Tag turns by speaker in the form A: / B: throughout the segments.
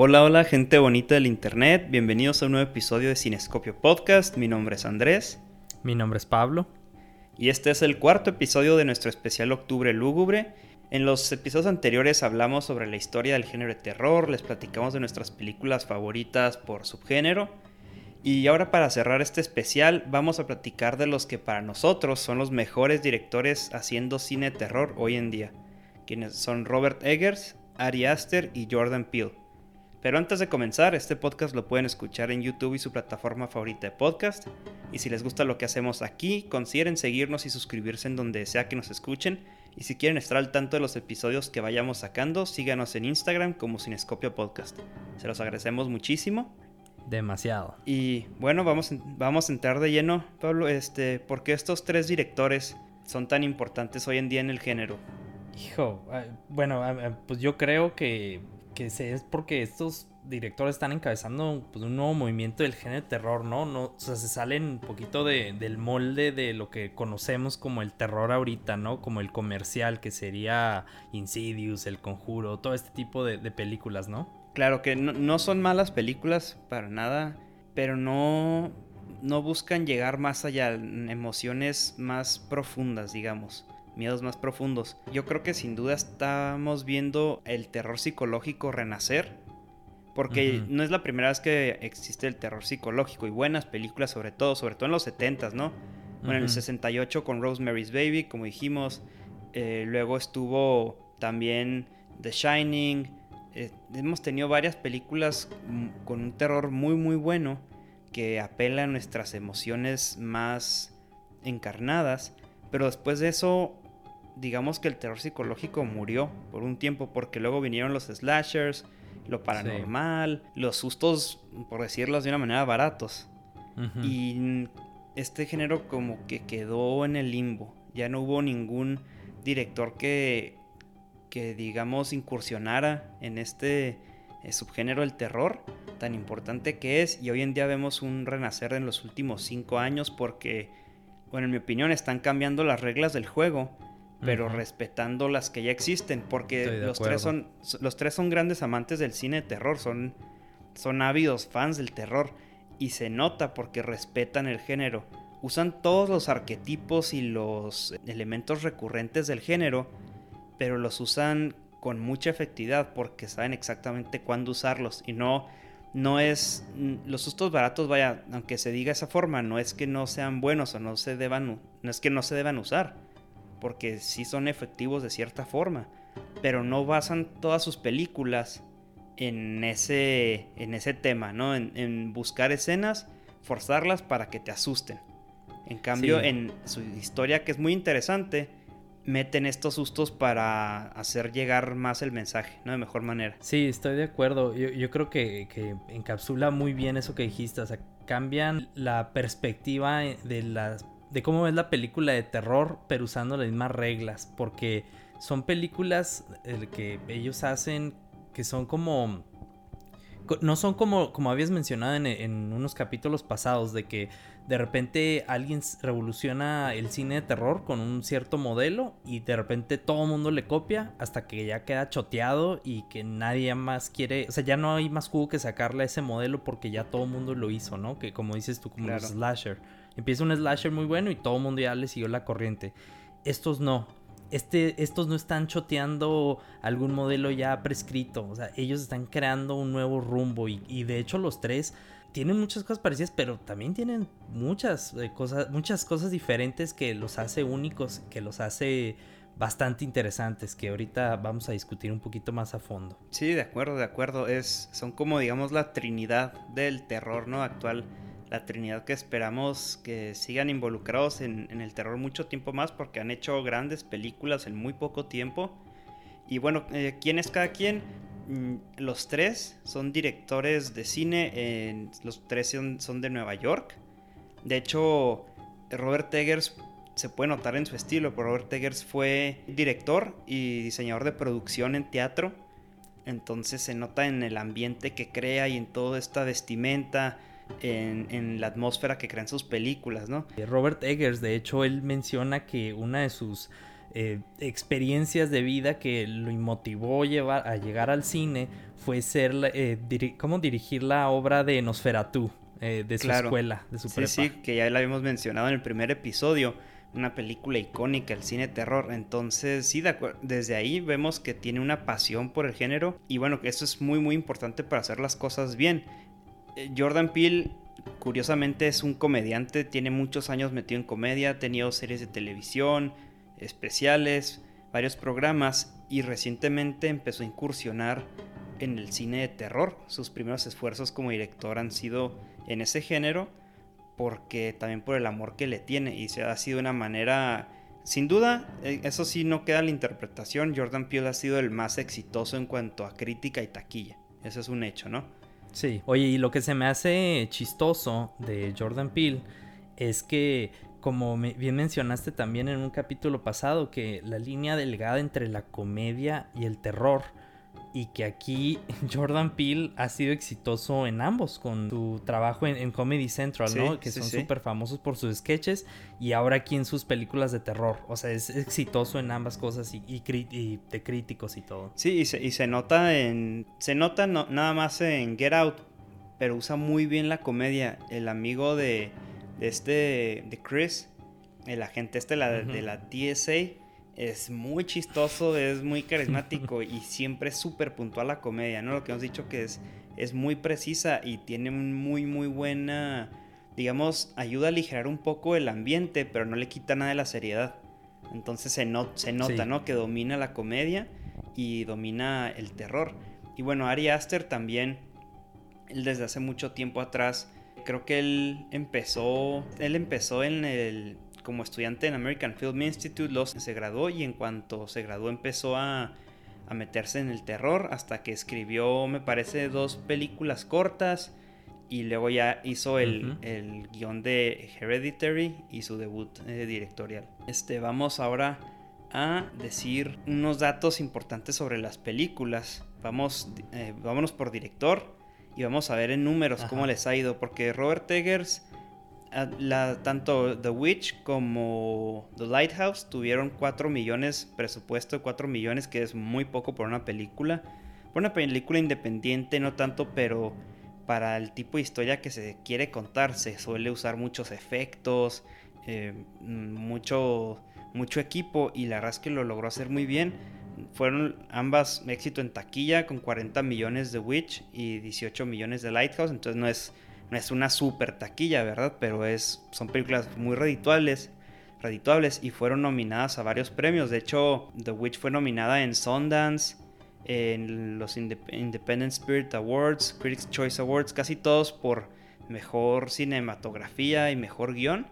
A: Hola, hola, gente bonita del internet. Bienvenidos a un nuevo episodio de Cinescopio Podcast. Mi nombre es Andrés.
B: Mi nombre es Pablo.
A: Y este es el cuarto episodio de nuestro especial Octubre Lúgubre. En los episodios anteriores hablamos sobre la historia del género de terror, les platicamos de nuestras películas favoritas por subgénero. Y ahora para cerrar este especial vamos a platicar de los que para nosotros son los mejores directores haciendo cine de terror hoy en día, quienes son Robert Eggers, Ari Aster y Jordan Peele. Pero antes de comenzar, este podcast lo pueden escuchar en YouTube y su plataforma favorita de podcast. Y si les gusta lo que hacemos aquí, consideren seguirnos y suscribirse en donde sea que nos escuchen. Y si quieren estar al tanto de los episodios que vayamos sacando, síganos en Instagram como Cinescopio Podcast. Se los agradecemos muchísimo.
B: Demasiado.
A: Y bueno, vamos, vamos a entrar de lleno, Pablo. Este, ¿Por qué estos tres directores son tan importantes hoy en día en el género?
B: Hijo, ah, bueno, ah, ah, pues yo creo que que es porque estos directores están encabezando pues, un nuevo movimiento del género de terror, ¿no? no o sea, se salen un poquito de, del molde de lo que conocemos como el terror ahorita, ¿no? Como el comercial, que sería Insidious, El Conjuro, todo este tipo de, películas, ¿no?
A: Claro que no, son malas películas para nada, pero no, no buscan llegar más allá, emociones más profundas, digamos miedos más profundos. Yo creo que sin duda estamos viendo el terror psicológico renacer. Porque no es la primera vez que existe el terror psicológico y buenas películas sobre todo, sobre todo en los 70s, ¿no? Bueno, en el 68 con Rosemary's Baby, como dijimos. Eh, luego estuvo también The Shining. Eh, hemos tenido varias películas con un terror muy muy bueno que apela a nuestras emociones más encarnadas. Pero después de eso digamos que el terror psicológico murió por un tiempo porque luego vinieron los slashers, lo paranormal, los sustos, por decirlo de una manera, baratos. Y este género como que quedó en el limbo. Ya no hubo ningún director que, que digamos, incursionara en este eh, subgénero del terror tan importante que es. Y hoy en día vemos un renacer en los últimos cinco años porque, bueno, en mi opinión, están cambiando las reglas del juego pero respetando las que ya existen, porque los tres, son, los tres son grandes amantes del cine de terror, son, son ávidos fans del terror, y se nota porque respetan el género. Usan todos los arquetipos y los elementos recurrentes del género, pero los usan con mucha efectividad porque saben exactamente cuándo usarlos y no no es los sustos baratos vaya aunque se diga esa forma no es que no sean buenos o no se deban no es que no se deban usar porque sí son efectivos de cierta forma, pero no basan todas sus películas en ese, en ese tema, ¿no? En, buscar escenas, forzarlas para que te asusten. En cambio, en su historia, que es muy interesante, meten estos sustos para hacer llegar más el mensaje, ¿no? De mejor manera.
B: Sí, estoy de acuerdo. Yo, creo que, que, encapsula muy bien eso que dijiste. O sea, cambian la perspectiva de las de cómo es la película de terror, pero usando las mismas reglas, porque son películas eh, que ellos hacen que son como no son como, como habías mencionado en, unos capítulos pasados, de que de repente alguien revoluciona el cine de terror con un cierto modelo y de repente todo el mundo le copia hasta que ya queda choteado y que nadie más quiere, o sea, ya no hay más jugo que sacarle a ese modelo porque ya todo el mundo lo hizo, ¿no? Que como dices tú, como slasher. Empieza un slasher muy bueno y todo el mundo ya le siguió la corriente. Estos no. Este, estos no están choteando algún modelo ya prescrito. O sea, ellos están creando un nuevo rumbo. Y, de hecho, los tres tienen muchas cosas parecidas, pero también tienen muchas eh, cosas, muchas cosas diferentes que los hace únicos, que los hace bastante interesantes, que ahorita vamos a discutir un poquito más a fondo.
A: Sí, de acuerdo, de acuerdo. Es, son como digamos la trinidad del terror, ¿no? Actual la Trinidad que esperamos que sigan involucrados en, el terror mucho tiempo más porque han hecho grandes películas en muy poco tiempo. Y bueno, eh, ¿quién es cada quien? Mm, los tres son directores de cine, los tres son, de Nueva York. De hecho, Robert Eggers se puede notar en su estilo, pero Robert Eggers fue director y diseñador de producción en teatro. Entonces se nota en el ambiente que crea y en toda esta vestimenta, en, la atmósfera que crean sus películas, ¿no?
B: Robert Eggers, de hecho, él menciona que una de sus eh, experiencias de vida que lo motivó llevar, a llegar al cine fue ser, eh, ¿cómo dirigir la obra de Nosferatu, eh, de su escuela, de su
A: sí, Sí, que ya la habíamos mencionado en el primer episodio, una película icónica, el cine terror. Entonces, sí, desde ahí vemos que tiene una pasión por el género y bueno, que eso es muy, muy importante para hacer las cosas bien. Jordan Peele curiosamente es un comediante, tiene muchos años metido en comedia, ha tenido series de televisión, especiales, varios programas y recientemente empezó a incursionar en el cine de terror. Sus primeros esfuerzos como director han sido en ese género porque también por el amor que le tiene y se ha sido una manera sin duda, eh, eso sí no queda la interpretación, Jordan Peele ha sido el más exitoso en cuanto a crítica y taquilla. Eso es un hecho, ¿no?
B: Sí. Oye, y lo que se me hace chistoso de Jordan Peele es que, como bien mencionaste también en un capítulo pasado, que la línea delgada entre la comedia y el terror y que aquí Jordan Peele ha sido exitoso en ambos con su trabajo en, Comedy Central, ¿no? Que son súper famosos por sus sketches y ahora aquí en sus películas de terror. O sea, es exitoso en ambas cosas y, y, de críticos y todo.
A: Sí, y se, y se nota en... Se nota nada más en Get Out, pero usa muy bien la comedia. El amigo de, este, de Chris, el agente este la, de la TSA es muy chistoso, es muy carismático y siempre es súper puntual la comedia, ¿no? Lo que hemos dicho que es, es muy precisa y tiene muy, muy buena, digamos, ayuda a aligerar un poco el ambiente, pero no le quita nada de la seriedad. Entonces se, se nota, ¿no? Que domina la comedia y domina el terror. Y bueno, Ari Aster también, él desde hace mucho tiempo atrás, creo que él empezó, él empezó en el como estudiante en American Film Institute, los, se graduó y en cuanto se graduó empezó a, a meterse en el terror hasta que escribió, me parece, dos películas cortas y luego ya hizo el, el guion de Hereditary y su debut eh, directorial. Este, vamos ahora a decir unos datos importantes sobre las películas. Vamos, eh, vámonos por director y vamos a ver en números cómo les ha ido, porque Robert Eggers la, tanto The Witch como The Lighthouse tuvieron 4 millones, presupuesto de 4 millones, que es muy poco por una película. Por una película independiente, no tanto, pero para el tipo de historia que se quiere contar, se suele usar muchos efectos, eh, mucho, mucho equipo, y la verdad es que lo logró hacer muy bien. Fueron ambas éxito en taquilla, con 40 millones de Witch y 18 millones de Lighthouse, entonces no es no es una super taquilla, ¿verdad? Pero es, son películas muy redituables, redituables y fueron nominadas a varios premios. De hecho, The Witch fue nominada en Sundance, en los Independent Spirit Awards, Critics Choice Awards, casi todos por mejor cinematografía y mejor guion.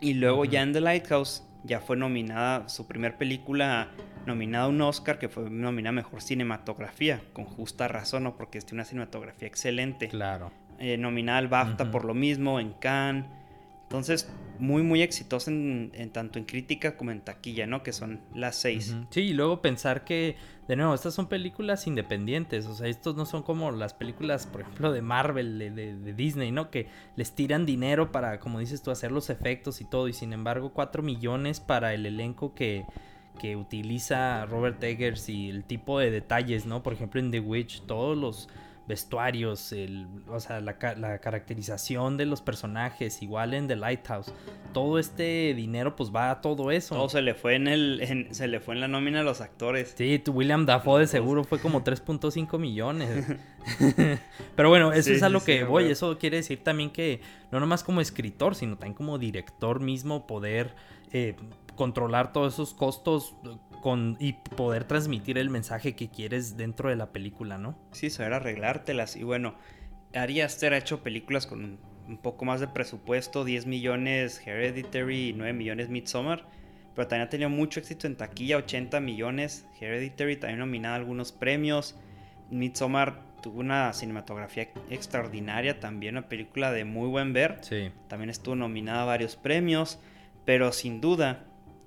A: Y luego ya en The Lighthouse ya fue nominada su primer película nominada a un Oscar que fue nominada a mejor cinematografía con justa razón, ¿no? Porque tiene una cinematografía excelente.
B: Claro.
A: Eh, nominada al BAFTA por lo mismo, en Cannes. Entonces, muy, muy exitosa en, tanto en crítica como en taquilla, ¿no? Que son las seis.
B: Sí, y luego pensar que, de nuevo, estas son películas independientes. O sea, estos no son como las películas, por ejemplo, de Marvel, de, Disney, ¿no? Que les tiran dinero para, como dices tú, hacer los efectos y todo. Y sin embargo, cuatro millones para el elenco que, que utiliza Robert Eggers y el tipo de detalles, ¿no? Por ejemplo, en The Witch, todos los vestuarios, el, o sea, la, caracterización de los personajes, igual en The Lighthouse. Todo este dinero pues va a todo eso.
A: Todo se le fue en el se le fue en la nómina a los actores.
B: Sí, tu William Dafoe de seguro fue como 3.5 millones. Pero bueno, eso es a lo que voy, eso quiere decir también que no nomás como escritor, sino también como director mismo poder eh, controlar todos esos costos y poder transmitir el mensaje que quieres dentro de la película, ¿no?
A: Sí, saber arreglártelas. Y bueno, Ari Aster ha hecho películas con un poco más de presupuesto, 10 millones Hereditary y 9 millones Midsommar. Pero también ha tenido mucho éxito en taquilla, 80 millones Hereditary, también nominada a algunos premios. Midsommar tuvo una cinematografía extraordinaria, también una película de muy buen ver.
B: Sí.
A: También estuvo nominada a varios premios, pero sin duda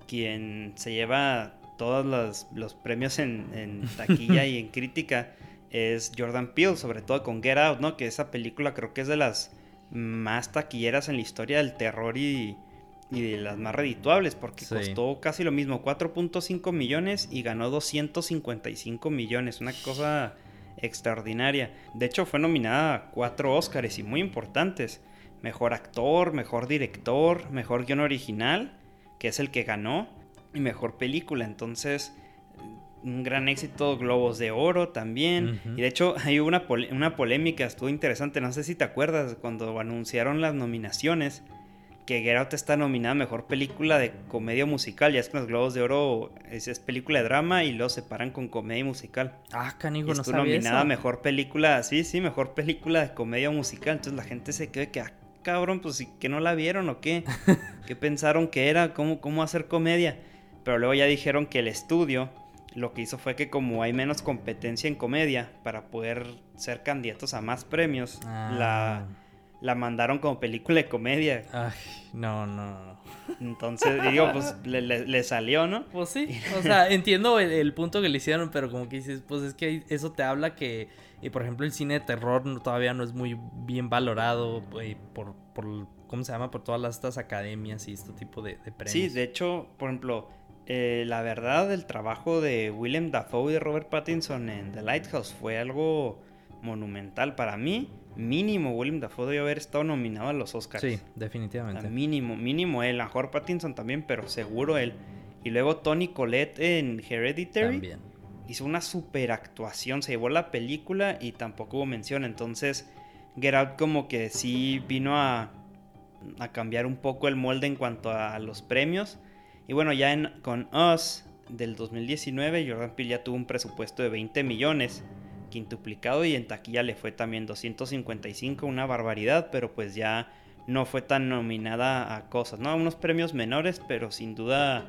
A: quien se lleva todos los, premios en, taquilla y en crítica es Jordan Peele, sobre todo con Get Out, ¿no? Que esa película creo que es de las más taquilleras en la historia del terror y, y de las más redituables, porque costó casi lo mismo, 4.5 millones y ganó 255 millones, una cosa extraordinaria. De hecho, fue nominada a cuatro Oscars y muy importantes. Mejor actor, mejor director, mejor guion original, que es el que ganó, y mejor película. Entonces, un gran éxito, Globos de Oro también. Y de hecho, hay una, una polémica, estuvo interesante, no sé si te acuerdas, cuando anunciaron las nominaciones que Get Out está nominada a Mejor Película de Comedia Musical. Ya es que los Globos de Oro es, película de drama y luego separan con comedia musical.
B: Ah, canigo, no
A: sabía nominada a Mejor Película, sí, sí, Mejor Película de Comedia Musical. Entonces la gente se queda que, ah, cabrón, pues que no la vieron o qué. ¿Qué pensaron que era? ¿Cómo, ¿Cómo hacer comedia? Pero luego ya dijeron que el estudio lo que hizo fue que como hay menos competencia en comedia para poder ser candidatos a más premios, la ah la mandaron como película de comedia.
B: Ay, no, no, no.
A: Entonces, digo, pues le, salió, ¿no?
B: Pues sí, o sea, entiendo el, punto que le hicieron, pero como que dices, pues es que eso te habla que, y por ejemplo, el cine de terror todavía no es muy bien valorado eh, por, por, ¿cómo se llama? Por todas estas academias y este tipo de, premios.
A: Sí, de hecho, por ejemplo, eh, la verdad, el trabajo de Willem Dafoe y de Robert Pattinson en The Lighthouse fue algo monumental para mí mínimo William Dafoe debió haber estado nominado a los Oscars.
B: Sí, definitivamente.
A: mínimo, mínimo él. A mejor Pattinson también, pero seguro él. Y luego Tony Collette en Hereditary. También. Hizo una super actuación, se llevó la película y tampoco hubo mención. Entonces, Get Out como que sí vino a, a cambiar un poco el molde en cuanto a los premios. Y bueno, ya en, con Us del 2019, Jordan Peele ya tuvo un presupuesto de 20 millones quintuplicado y en taquilla le fue también 255, una barbaridad, pero pues ya no fue tan nominada a cosas, ¿no? A unos premios menores, pero sin duda,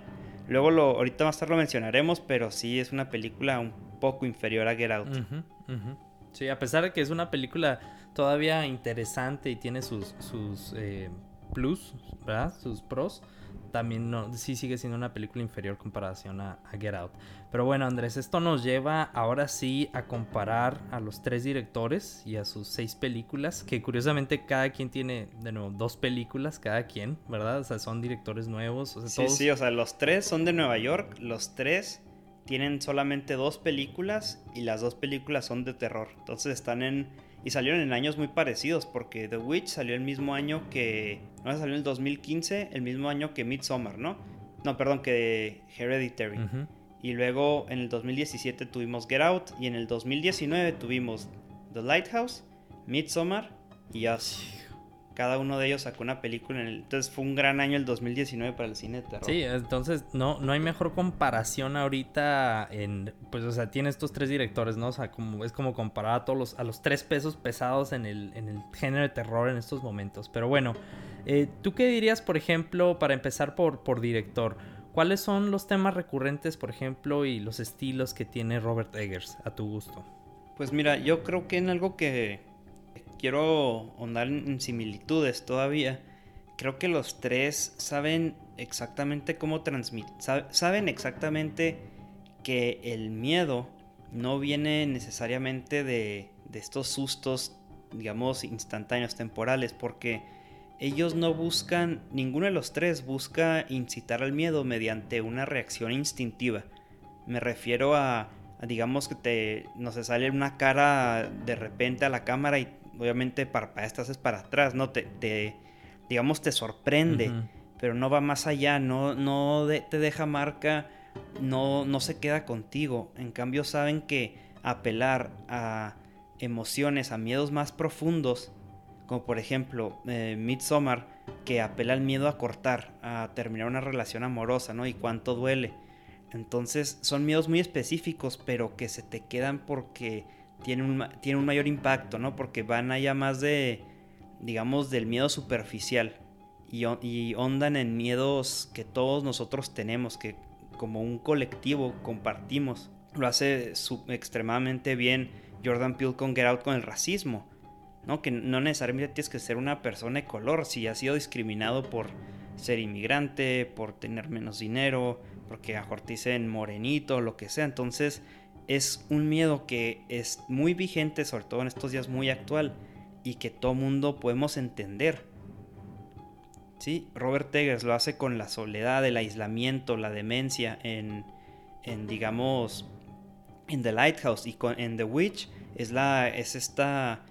A: luego lo, ahorita más tarde lo mencionaremos, pero sí es una película un poco inferior a Get Out.
B: Sí, a pesar de que es una película todavía interesante y tiene sus, sus eh, plus, ¿verdad? Sus pros también no, sí sigue siendo una película inferior comparación a, Get Out. Pero bueno, Andrés, esto nos lleva ahora sí a comparar a los tres directores y a sus seis películas, que curiosamente cada quien tiene, de nuevo, dos películas, cada quien, ¿verdad? O sea, son directores nuevos.
A: sí, sí, o sea, los tres son de Nueva York, los tres tienen solamente dos películas y las dos películas son de terror. Entonces están en y salieron en años muy parecidos, porque The Witch salió el mismo año que. No, salió en el 2015, el mismo año que Midsommar, ¿no? No, perdón, que Hereditary. Y luego en el 2017 tuvimos Get Out, y en el 2019 tuvimos The Lighthouse, Midsommar y Us cada uno de ellos sacó una película. En el... Entonces fue un gran año el 2019 para el cine de terror.
B: Sí, entonces no, no hay mejor comparación ahorita en... Pues, o sea, tiene estos tres directores, ¿no? O sea, como, es como comparar a todos los, a los tres pesos pesados en el, en el género de terror en estos momentos. Pero bueno, eh, ¿tú qué dirías, por ejemplo, para empezar por, por director? ¿Cuáles son los temas recurrentes, por ejemplo, y los estilos que tiene Robert Eggers a tu gusto?
A: Pues mira, yo creo que en algo que quiero ahondar en similitudes todavía. Creo que los tres saben exactamente cómo transmitir, saben exactamente que el miedo no viene necesariamente de, de estos sustos, digamos, instantáneos, temporales, porque ellos no buscan, ninguno de los tres busca incitar al miedo mediante una reacción instintiva. Me refiero a, digamos que te, no se sale una cara de repente a la cámara y obviamente para estás es para atrás, ¿no? Te, digamos, te sorprende, pero no va más allá, no, no te deja marca, no, no se queda contigo. En cambio, saben que apelar a emociones, a miedos más profundos, como por ejemplo eh, Midsommar, que apela al miedo a cortar, a terminar una relación amorosa, ¿no? Y cuánto duele. Entonces son miedos muy específicos, pero que se te quedan porque tiene un, tiene un mayor impacto, ¿no? Porque van allá más de, digamos, del miedo superficial y, y ondan en miedos que todos nosotros tenemos, que como un colectivo compartimos. Lo hace extremadamente bien Jordan Peele con Get Out con el racismo, ¿no? Que no necesariamente tienes que ser una persona de color, si has sido discriminado por ser inmigrante, por tener menos dinero, porque ajorticen morenito, lo que sea. Entonces, es un miedo que es muy vigente, sobre todo en estos días muy actual, y que todo mundo podemos entender. Sí, Robert Eggers lo hace con la soledad, el aislamiento, la demencia en, en digamos, en The Lighthouse y con, en The Witch es, la, es esta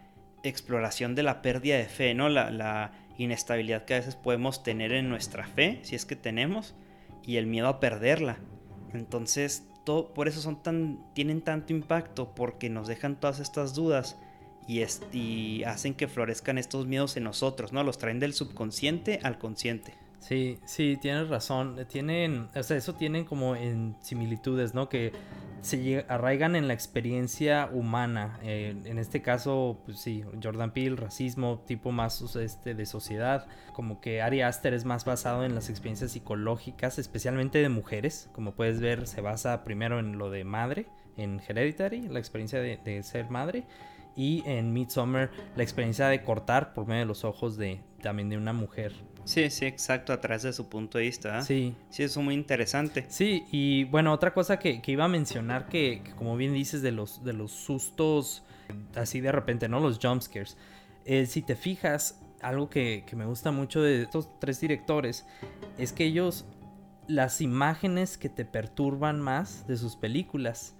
A: exploración de la pérdida de fe, ¿no? La, la inestabilidad que a veces podemos tener en nuestra fe, si es que tenemos, y el miedo a perderla. Entonces, por eso son tan, tienen tanto impacto, porque nos dejan todas estas dudas y, y hacen que florezcan estos miedos en nosotros, ¿no? Los traen del subconsciente al consciente.
B: Sí, sí, tienes razón. Tienen, o sea, eso tienen como en similitudes, ¿no? Que se arraigan en la experiencia humana. Eh, en este caso, pues sí, Jordan Peele, racismo, tipo más este, de sociedad. Como que Ari Aster es más basado en las experiencias psicológicas, especialmente de mujeres. Como puedes ver, se basa primero en lo de madre, en Hereditary, la experiencia de, de ser madre. Y en Midsommar, la experiencia de cortar por medio de los ojos de también de una mujer.
A: Sí, sí, exacto, a través de su punto de vista. ¿eh?
B: Sí.
A: Sí, eso es muy interesante.
B: Sí, y bueno, otra cosa que, iba a mencionar que, como bien dices, de los, de los sustos así de repente, ¿no? Los jumpscares. Eh, si te fijas, algo que, que me gusta mucho de estos tres directores es que ellos, las imágenes que te perturban más de sus películas,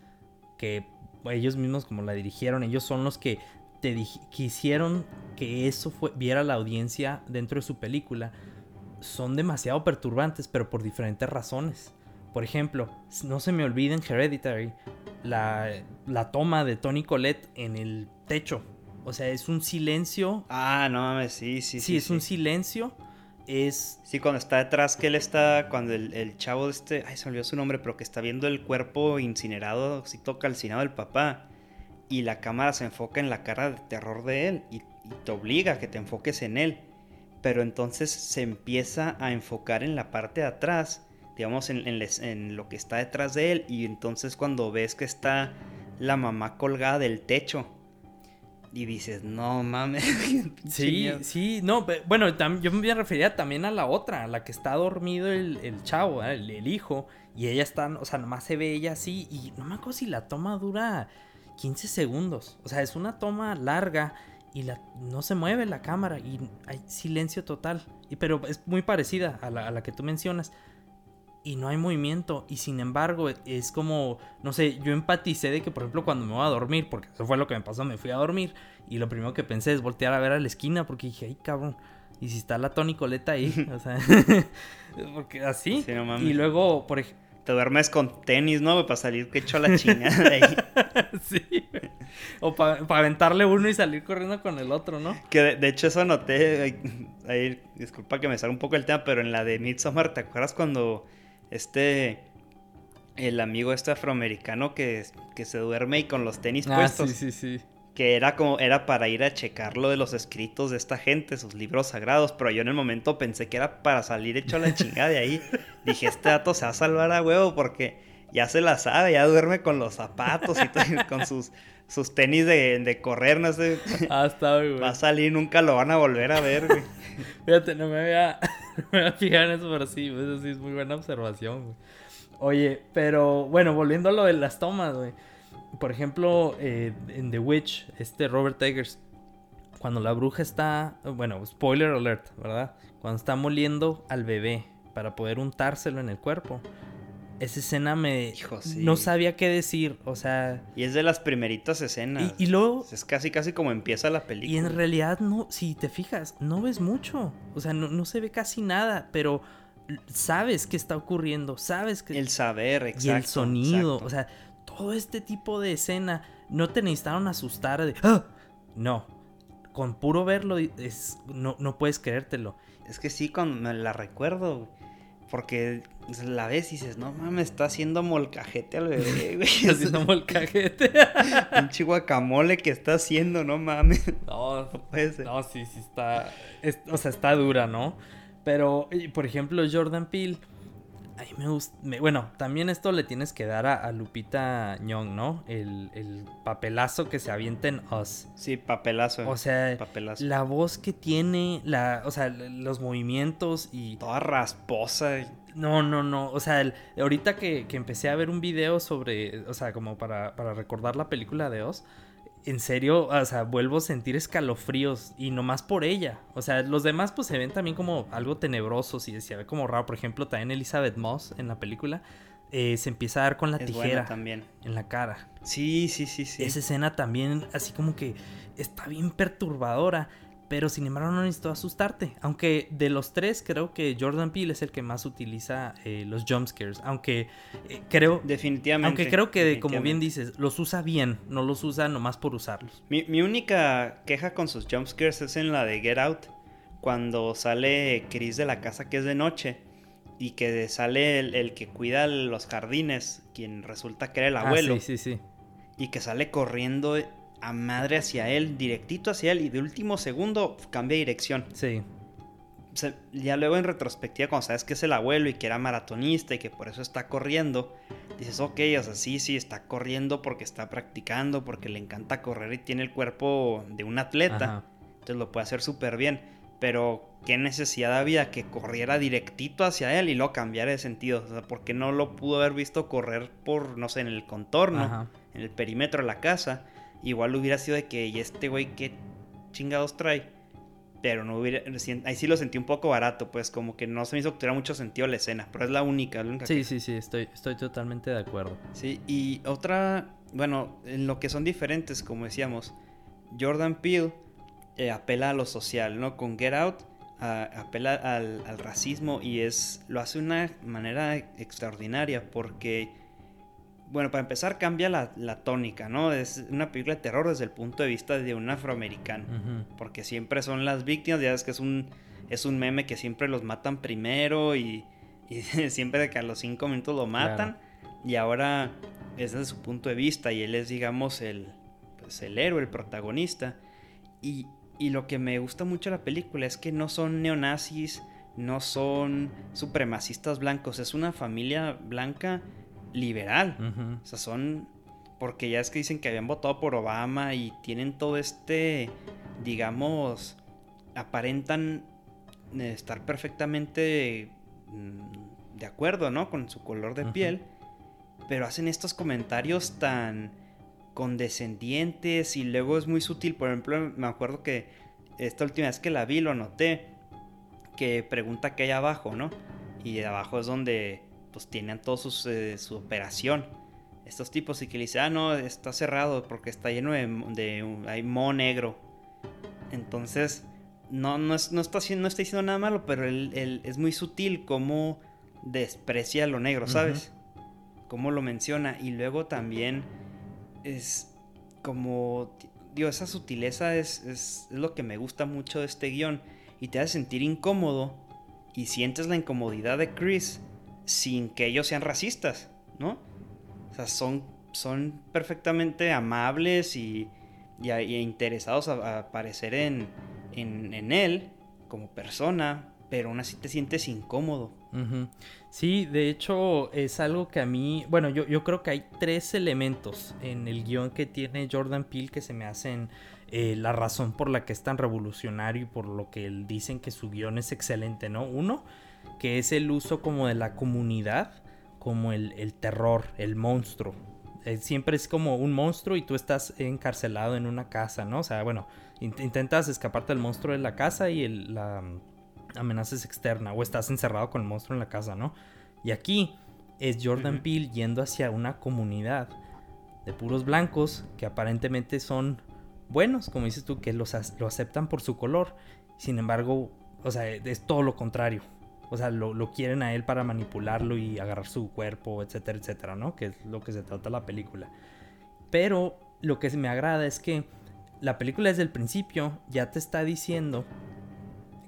B: que ellos mismos como la dirigieron, ellos son los que te quisieron que eso fue, viera la audiencia dentro de su película son demasiado perturbantes, pero por diferentes razones. Por ejemplo, no se me olviden Hereditary, la, la toma de Tony Colette en el techo. O sea, es un silencio.
A: Ah, no mames, sí,
B: sí, sí. Sí, es un silencio. Es.
A: Sí, cuando está detrás, que él está. Cuando el, el, chavo de este. Ay, se olvidó su nombre, pero que está viendo el cuerpo incinerado, así toca calcinado del papá y la cámara se enfoca en la cara de terror de él y, te obliga a que te enfoques en él. Pero entonces se empieza a enfocar en la parte de atrás, digamos en, lo que está detrás de él y entonces cuando ves que está la mamá colgada del techo y dices, no mames.
B: sí, sí, no, bueno, yo me refería también a la otra, a la que está dormido el, chavo, el, el, hijo, y ella está, o sea, nomás se ve ella así, y no me acuerdo si la toma dura 15 segundos. O sea, es una toma larga y la, no se mueve la cámara y hay silencio total. Y, pero es muy parecida a la, que tú mencionas. Y no hay movimiento. Y sin embargo, es como, no sé, yo empaticé de que, por ejemplo, cuando me voy a dormir, porque eso fue lo que me pasó, me fui a dormir. Y lo primero que pensé es voltear a ver a la esquina, porque dije, ay, cabrón. Y si está la Tony Coleta ahí, o sea, porque así. y luego, por ejemplo
A: te duermes con tenis, ¿no? Para salir que hecho la chingada de ahí.
B: sí. O para aventarle uno y salir corriendo con el otro, ¿no?
A: Que de, hecho eso noté, ahí, disculpa que me salga un poco el tema, pero en la de Midsommar, ¿te acuerdas cuando este, el amigo este afroamericano que, que se duerme y con los tenis ah, puestos?
B: Sí, sí, sí
A: que era como era para ir a checar lo de los escritos de esta gente, sus libros sagrados, pero yo en el momento pensé que era para salir hecho la chingada de ahí. Dije, este dato se va a salvar a huevo porque ya se la sabe, ya duerme con los zapatos y con sus, sus tenis de, correr, no sé.
B: Ah, está, güey.
A: Va a salir, nunca lo van a volver a ver, güey.
B: Fíjate, no me había, me fijar en eso, pero sí, eso sí es muy buena observación, güey. Oye, pero bueno, volviendo a lo de las tomas, güey por ejemplo, eh, en The Witch, este Robert Eggers, cuando la bruja está, bueno, spoiler alert, ¿verdad? Cuando está moliendo al bebé para poder untárselo en el cuerpo. Esa escena me... No sabía qué decir, o sea...
A: Y es de las primeritas escenas.
B: Y, luego...
A: Es casi, casi como empieza la película.
B: Y en realidad, no, si te fijas, no ves mucho. O sea, no, no se ve casi nada, pero sabes qué está ocurriendo, sabes que...
A: El saber, exacto.
B: Y el sonido, o sea todo este tipo de escena no te necesitaron asustar de... ¡Ah! No, con puro verlo es, no, no puedes creértelo.
A: Es que sí, cuando me la recuerdo, porque la ves y dices, no mames, está haciendo molcajete al bebé, güey.
B: Está haciendo molcajete.
A: Un chihuacamole que está haciendo, no mames.
B: No, no puede ser. No, sí, sí está. o sea, está dura, ¿no? Pero, por ejemplo, Jordan Peele Ay, me gusta. bueno, también esto le tienes que dar a, Lupita Nyong, ¿no? El, papelazo que se avienta en Us.
A: Sí, papelazo.
B: O sea, la voz que tiene, la, o sea, los movimientos y.
A: Toda rasposa.
B: No, no, no. O sea, ahorita que, empecé a ver un video sobre. O sea, como para, para recordar la película de Oz en serio, o sea, vuelvo a sentir escalofríos y no más por ella. O sea, los demás pues se ven también como algo tenebrosos y se ve como raro. Por ejemplo, también Elizabeth Moss en la película eh, se empieza a dar con la tijera
A: también.
B: en la cara.
A: Sí, sí, sí, sí.
B: Esa escena también así como que está bien perturbadora. Pero sin embargo no necesito asustarte. Aunque de los tres creo que Jordan Peele es el que más utiliza eh, los jumpscares. Aunque eh, creo...
A: Definitivamente.
B: Aunque creo que como bien dices, los usa bien. No los usa nomás por usarlos.
A: Mi, mi única queja con sus jumpscares es en la de Get Out. Cuando sale Chris de la casa que es de noche. Y que sale el, que cuida los jardines. Quien resulta que era el ah, abuelo.
B: sí, sí, sí.
A: Y que sale corriendo a madre hacia él, directito hacia él, y de último segundo cambia dirección.
B: Sí.
A: ya luego en retrospectiva, cuando sabes que es el abuelo y que era maratonista y que por eso está corriendo, dices, ok, o sea, sí, sí, está corriendo porque está practicando, porque le encanta correr y tiene el cuerpo de un atleta. Entonces lo puede hacer súper bien. Pero qué necesidad había que corriera directito hacia él y luego cambiara de sentido. O sea, porque no lo pudo haber visto correr por, no sé, en el contorno, en el perímetro de la casa Igual hubiera sido de que, ¿y este güey qué chingados trae? Pero no hubiera. Ahí sí lo sentí un poco barato, pues como que no se me hizo que tuviera mucho sentido la escena, pero es la única.
B: sí, sí, sí, estoy, estoy totalmente de acuerdo.
A: Sí, y otra. Bueno, en lo que son diferentes, como decíamos, Jordan Peele eh, apela a lo social, ¿no? Con Get Out apela al, al racismo y es lo hace de una manera extraordinaria porque bueno, para empezar cambia la, tónica, ¿no? Es una película de terror desde el punto de vista de un afroamericano. Porque siempre son las víctimas, ya ves que es un, es un meme que siempre los matan primero y, siempre de que a los cinco minutos lo matan. Y ahora es desde su punto de vista y él es, digamos, el, pues, el héroe, el protagonista. Y, y lo que me gusta mucho de la película es que no son neonazis, no son supremacistas blancos, es una familia blanca liberal. O sea, son. Porque ya es que dicen que habían votado por Obama y tienen todo este. Digamos. Aparentan estar perfectamente mm, de acuerdo, ¿no? Con su color de piel. Pero hacen estos comentarios tan condescendientes y luego es muy sutil. Por ejemplo, me acuerdo que esta última vez que la vi lo noté. Que pregunta qué hay abajo, ¿no? Y abajo es donde pues tienen toda eh, su operación. Estos tipos y que le dicen, ah, no, está cerrado porque está lleno de, de hay moho negro. Entonces, no, no, no, está, no está diciendo nada malo, pero él, es muy sutil cómo desprecia lo negro, ¿sabes? Cómo lo menciona. Y luego también es como, digo, esa sutileza es, es, es lo que me gusta mucho de este guion. Y te hace sentir incómodo y sientes la incomodidad de Chris sin que ellos sean racistas, ¿no? O sea, son, son perfectamente amables y, interesados a, aparecer en, en, él como persona, pero aún así te sientes incómodo.
B: Sí, de hecho es algo que a mí, bueno, yo, yo, creo que hay tres elementos en el guion que tiene Jordan Peele que se me hacen eh, la razón por la que es tan revolucionario y por lo que dicen que su guion es excelente, ¿no? Uno, que es el uso como de la comunidad, como el, terror, el monstruo. Eh, siempre es como un monstruo y tú estás encarcelado en una casa, ¿no? O sea, bueno, intentas escaparte del monstruo de la casa y la mm, amenaza es externa, o estás encerrado con el monstruo en la casa, ¿no? Y aquí es Jordan Peele yendo hacia una comunidad de puros blancos que aparentemente son buenos, como dices tú, que los, lo aceptan por su color. Sin embargo, o sea, es todo lo contrario. O sea, lo, quieren a él para manipularlo y agarrar su cuerpo, etcétera, etcétera, ¿no? Que es lo que se trata la película. Pero lo que me agrada es que la película desde el principio ya te está diciendo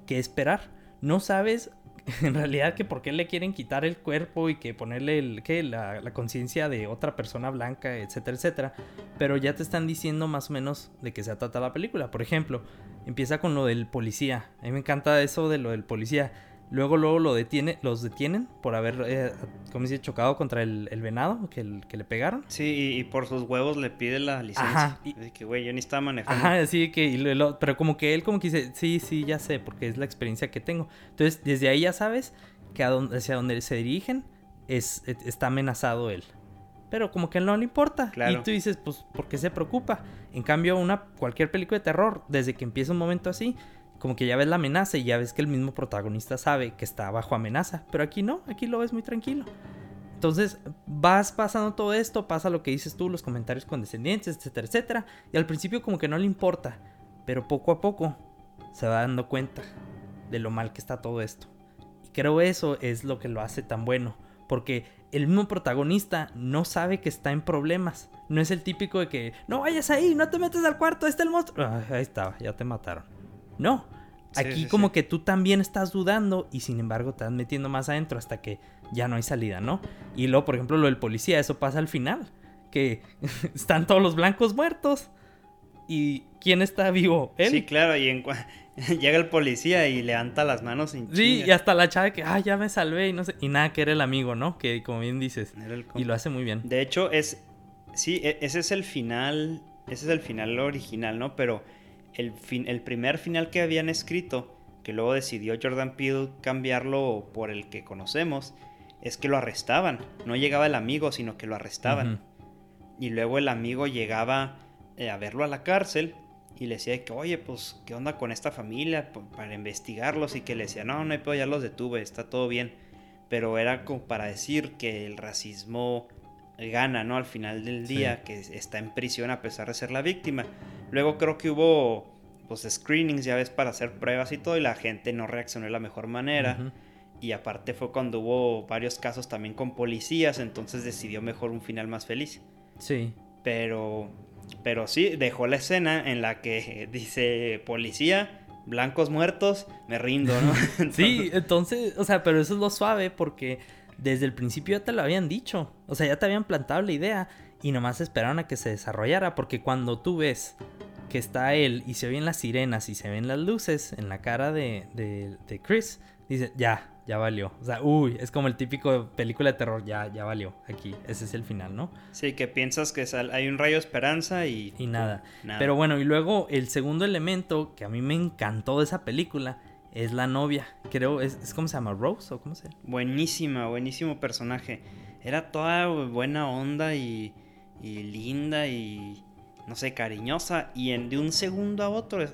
B: qué esperar. No sabes en realidad que por qué le quieren quitar el cuerpo y que ponerle el, que la, la conciencia de otra persona blanca, etcétera, etcétera. Pero ya te están diciendo más o menos de qué se trata la película. Por ejemplo, empieza con lo del policía. A mí me encanta eso de lo del policía Luego, luego lo detiene, los detienen por haber, eh, como dice, chocado contra el, venado que, que, le pegaron.
A: Sí, y, por sus huevos le pide la licencia. Ajá. Y, que, güey, yo ni estaba manejando.
B: Ajá, sí, que, pero como que él como que dice, sí, sí, ya sé, porque es la experiencia que tengo. Entonces, desde ahí ya sabes que hacia donde se dirigen es, está amenazado él. pero como que no le importa.
A: Claro.
B: Y tú dices, pues, ¿por qué se preocupa? En cambio, una, cualquier película de terror, desde que empieza un momento así, como que ya ves la amenaza y ya ves que el mismo protagonista sabe que está bajo amenaza. Pero aquí no, aquí lo ves muy tranquilo. Entonces vas pasando todo esto, pasa lo que dices tú, los comentarios condescendientes, etcétera, etcétera. Y al principio como que no le importa, pero poco a poco se va dando cuenta de lo mal que está todo esto. Y creo eso es lo que lo hace tan bueno, porque el mismo protagonista no sabe que está en problemas. No es el típico de que, no vayas ahí, no te metas al cuarto, ahí está el monstruo. Ah, ahí estaba, ya te mataron. No, aquí
A: sí,
B: como
A: sí.
B: que tú también estás dudando y sin embargo te vas metiendo más adentro hasta que ya no hay salida, ¿no? Y luego, por ejemplo, lo del policía, eso pasa al final, que están todos los blancos muertos. ¿Y quién está vivo? Él.
A: Sí, claro, y en llega el policía y levanta las manos sin
B: Sí, y hasta la chava que, ah, ya me salvé y no sé. Y nada, que era el amigo, ¿no? Que como bien dices. Y lo hace muy bien.
A: De hecho, es. Sí, e- ese es el final. Ese es el final original, ¿no? Pero el, fin, el primer final que habían escrito, que luego decidió Jordan Peele cambiarlo por el que conocemos, es que lo arrestaban. No llegaba el amigo, sino que lo arrestaban. Y luego el amigo llegaba eh, a verlo a la cárcel y le decía que, oye, pues, ¿qué onda con esta familia? P- Para investigarlos. Y que le decía, no, no hay pedo, ya los detuve, está todo bien. Pero era como para decir que el racismo gana, ¿no? Al final del
B: Sí.
A: día, que está en prisión a pesar de ser la víctima. Luego creo que hubo, pues, screenings, ya ves, para hacer pruebas y todo, y la gente no reaccionó de la mejor manera. Y aparte fue cuando hubo varios casos también con policías, entonces decidió mejor un final más feliz.
B: Sí.
A: Pero, pero sí, dejó la escena en la que dice policía, blancos muertos, me rindo, ¿no?
B: Sí, entonces, o sea, pero eso es lo suave porque desde el principio ya te lo habían dicho. O sea, ya te habían plantado la idea y nomás esperaron a que se desarrollara porque cuando tú ves que está él y se ven las sirenas y se ven las luces en la cara de, de, de Chris, dice, ya, ya valió. O sea, uy, es como el típico película de terror, ya, ya valió. Aquí, ese es el final, ¿no?
A: Sí, que piensas que sal- hay un rayo de esperanza y...
B: Y nada.
A: nada.
B: Pero bueno, y luego el segundo elemento que a mí me encantó de esa película es la novia. Creo, es, es ¿cómo se llama? ¿Rose o cómo se llama?
A: Buenísima, buenísimo personaje. Era toda buena onda y, y linda y, no sé, cariñosa. Y en, de un segundo a otro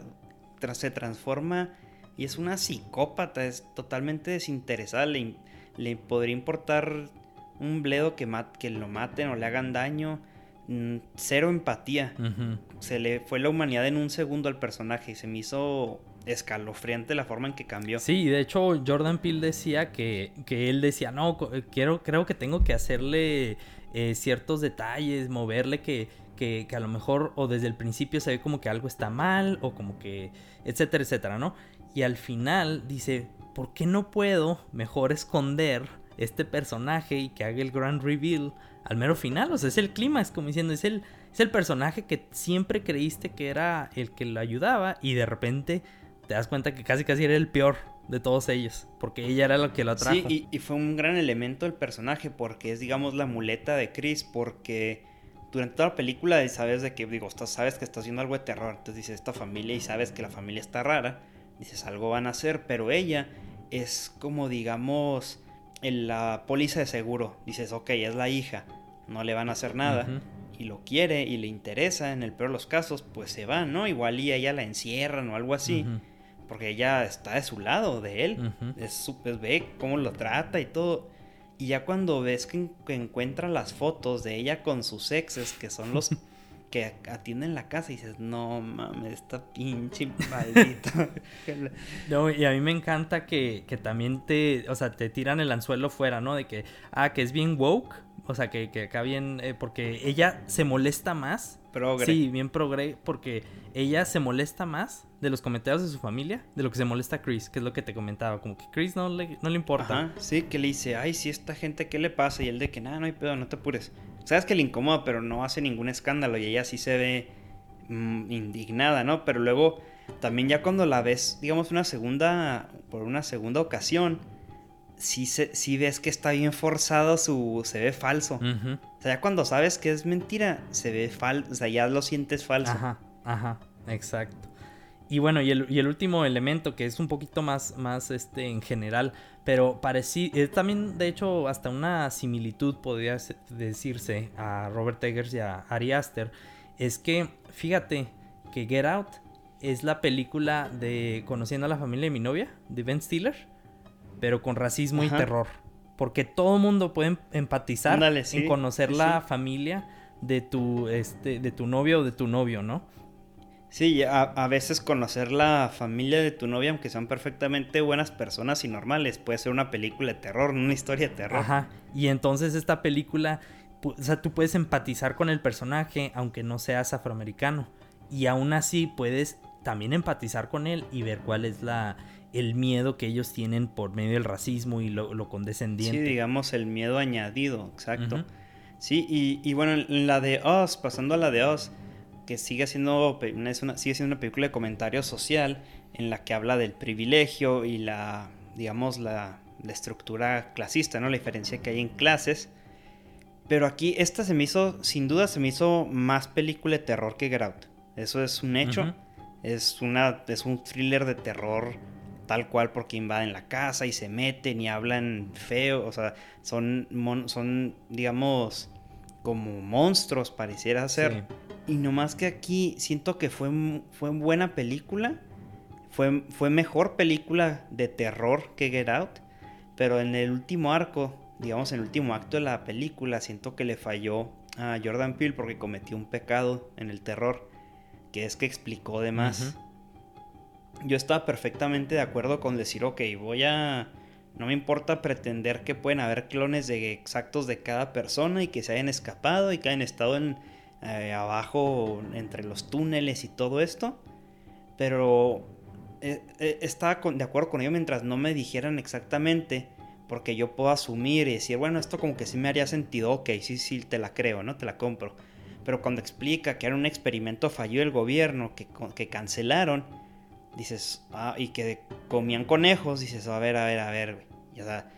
A: tra- se transforma y es una psicópata, es totalmente desinteresada. Le, le podría importar un bledo que, mat- que lo maten o le hagan daño. Mm, Cero empatía. Se le fue la humanidad en un segundo al personaje y se me hizo escalofriante la forma en que cambió.
B: Sí, de hecho Jordan Peele decía que, que él decía, no, eh, quiero, creo que tengo que hacerle eh, ciertos detalles, moverle que, que, que a lo mejor o desde el principio se ve como que algo está mal o como que, etcétera, etcétera, ¿no? Y al final dice, ¿por qué no puedo mejor esconder este personaje y que haga el grand reveal al mero final? O sea, es el clima, es como diciendo, es el, es el personaje que siempre creíste que era el que lo ayudaba y de repente te das cuenta que casi casi era el peor de todos ellos, porque ella era lo que lo atrajo.
A: Sí, y, y fue un gran elemento el personaje porque es, digamos, la muleta de Chris, porque durante toda la película sabes de que, digo, estás, sabes que estás haciendo algo de terror, entonces dices esta familia y sabes que la familia está rara, dices algo van a hacer, pero ella es como, digamos, en la póliza de seguro, dices, ok, es la hija, no le van a hacer nada. Y lo quiere y le interesa, en el peor de los casos, pues se va, ¿no? Igual y a ella la encierran o algo así. Porque ella está de su lado, de él es súper ve cómo lo trata y todo. Y ya cuando ves que, que encuentra las fotos de ella con sus exes, que son los que atienden la casa, y dices, no mames, esta pinche maldita.
B: No, y a mí me encanta que, que también te, o sea, te tiran el anzuelo fuera, ¿no? De que, ah, que es bien woke, o sea, que, que acá bien, eh, porque ella se molesta más.
A: Progre.
B: Sí, bien progre, porque ella se molesta más de los comentarios de su familia, de lo que se molesta a Chris, que es lo que te comentaba, como que Chris no le, no le importa.
A: Ajá, sí, que le dice, ay, si esta gente, ¿qué le pasa? Y él de que, nada, no hay pedo, no te apures. Sabes que le incomoda, pero no hace ningún escándalo y ella sí se ve mm, indignada, ¿no? Pero luego, también ya cuando la ves, digamos, una segunda, por una segunda ocasión, sí, se, sí ves que está bien forzado su, se ve falso. O sea, ya cuando sabes que es mentira, se ve falso, o sea, ya lo sientes falso.
B: Ajá, ajá, exacto. Y bueno, y el, último elemento que es un poquito más, más este, en general, pero parecía, es también de hecho hasta una similitud podría decirse a Robert Eggers y a Ari Aster, es que fíjate que Get Out es la película de Conociendo a la familia de mi novia, de Ben Stiller, pero con racismo y terror. Porque todo el mundo puede em, empatizar en conocer la familia de tu, este, de tu novia o de tu novio, ¿no?
A: Sí, a, veces conocer la familia de tu novia, aunque sean perfectamente buenas personas y normales, puede ser una película de terror, una historia de terror.
B: Ajá. Y entonces esta película, o sea, tú puedes empatizar con el personaje, aunque no seas afroamericano. Y aún así puedes también empatizar con él y ver cuál es la el miedo que ellos tienen por medio del racismo y lo, condescendiente.
A: Sí, digamos el miedo añadido, exacto. Sí, y, y bueno, la de Oz, pasando a la de Oz que sigue siendo, una, sigue siendo una película de comentario social en la que habla del privilegio y la, digamos, la, estructura clasista, ¿no? La diferencia que hay en clases. Pero aquí esta se me hizo, sin duda se me hizo más película de terror que Get Out. Eso es un hecho. es, una, es un thriller de terror tal cual porque invaden la casa y se meten y hablan feo. O sea, son, son digamos, como monstruos pareciera ser. Y nomás que aquí siento que fue, fue buena película. Fue, fue mejor película de terror que Get Out. Pero en el último arco, digamos en el último acto de la película, siento que le falló a Jordan Peele porque cometió un pecado en el terror. Que es que explicó de más. Yo estaba perfectamente de acuerdo con decir, ok, voy a... No me importa pretender que pueden haber clones de exactos de cada persona y que se hayan escapado y que hayan estado en eh, abajo entre los túneles y todo esto. Pero eh, eh, estaba de acuerdo con ello mientras no me dijeran exactamente. Porque yo puedo asumir y decir, bueno, esto como que sí me haría sentido, ok, sí, sí, te la creo, ¿no? Te la compro. Pero cuando explica que era un experimento fallido del gobierno, que, que cancelaron, dices, ah, y que comían conejos, dices, a ver, a ver, a ver, ya,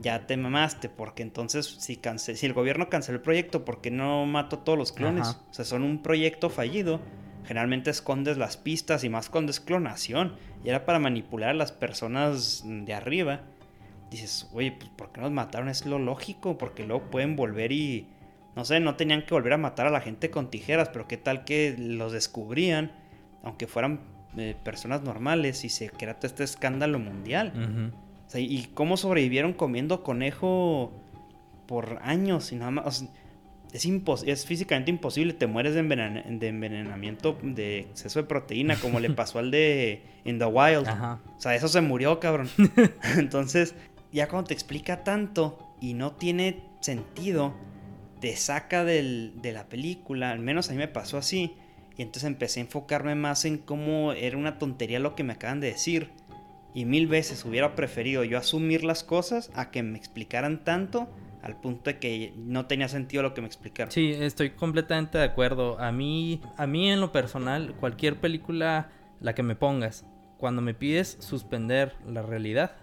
A: ya te mamaste, porque entonces si, si el gobierno canceló el proyecto, ¿por qué no mató todos los clones? O sea, son un proyecto fallido. Generalmente escondes las pistas y más cuando es clonación. Y era para manipular a las personas de arriba. Dices, oye, pues ¿por qué nos mataron? Es lo lógico, porque luego pueden volver y... No sé, no tenían que volver a matar a la gente con tijeras, pero qué tal que los descubrían, aunque fueran eh, personas normales y se crea este escándalo mundial. ¿Y cómo sobrevivieron comiendo conejo por años y nada más? es, es físicamente imposible, te mueres de, envenenamiento de exceso de proteína, como le pasó al de In the Wild. O sea, eso se murió, cabrón. Entonces, ya cuando te explica tanto y no tiene sentido, te saca de la película, al menos a mí me pasó así. Y entonces empecé a enfocarme más en cómo era una tontería lo que me acaban de decir y mil veces hubiera preferido yo asumir las cosas a que me explicaran tanto al punto de que no tenía sentido lo que me explicaron.
B: Sí, estoy completamente de acuerdo. A mí, a mí en lo personal, cualquier película, la que me pongas, cuando me pides suspender la realidad,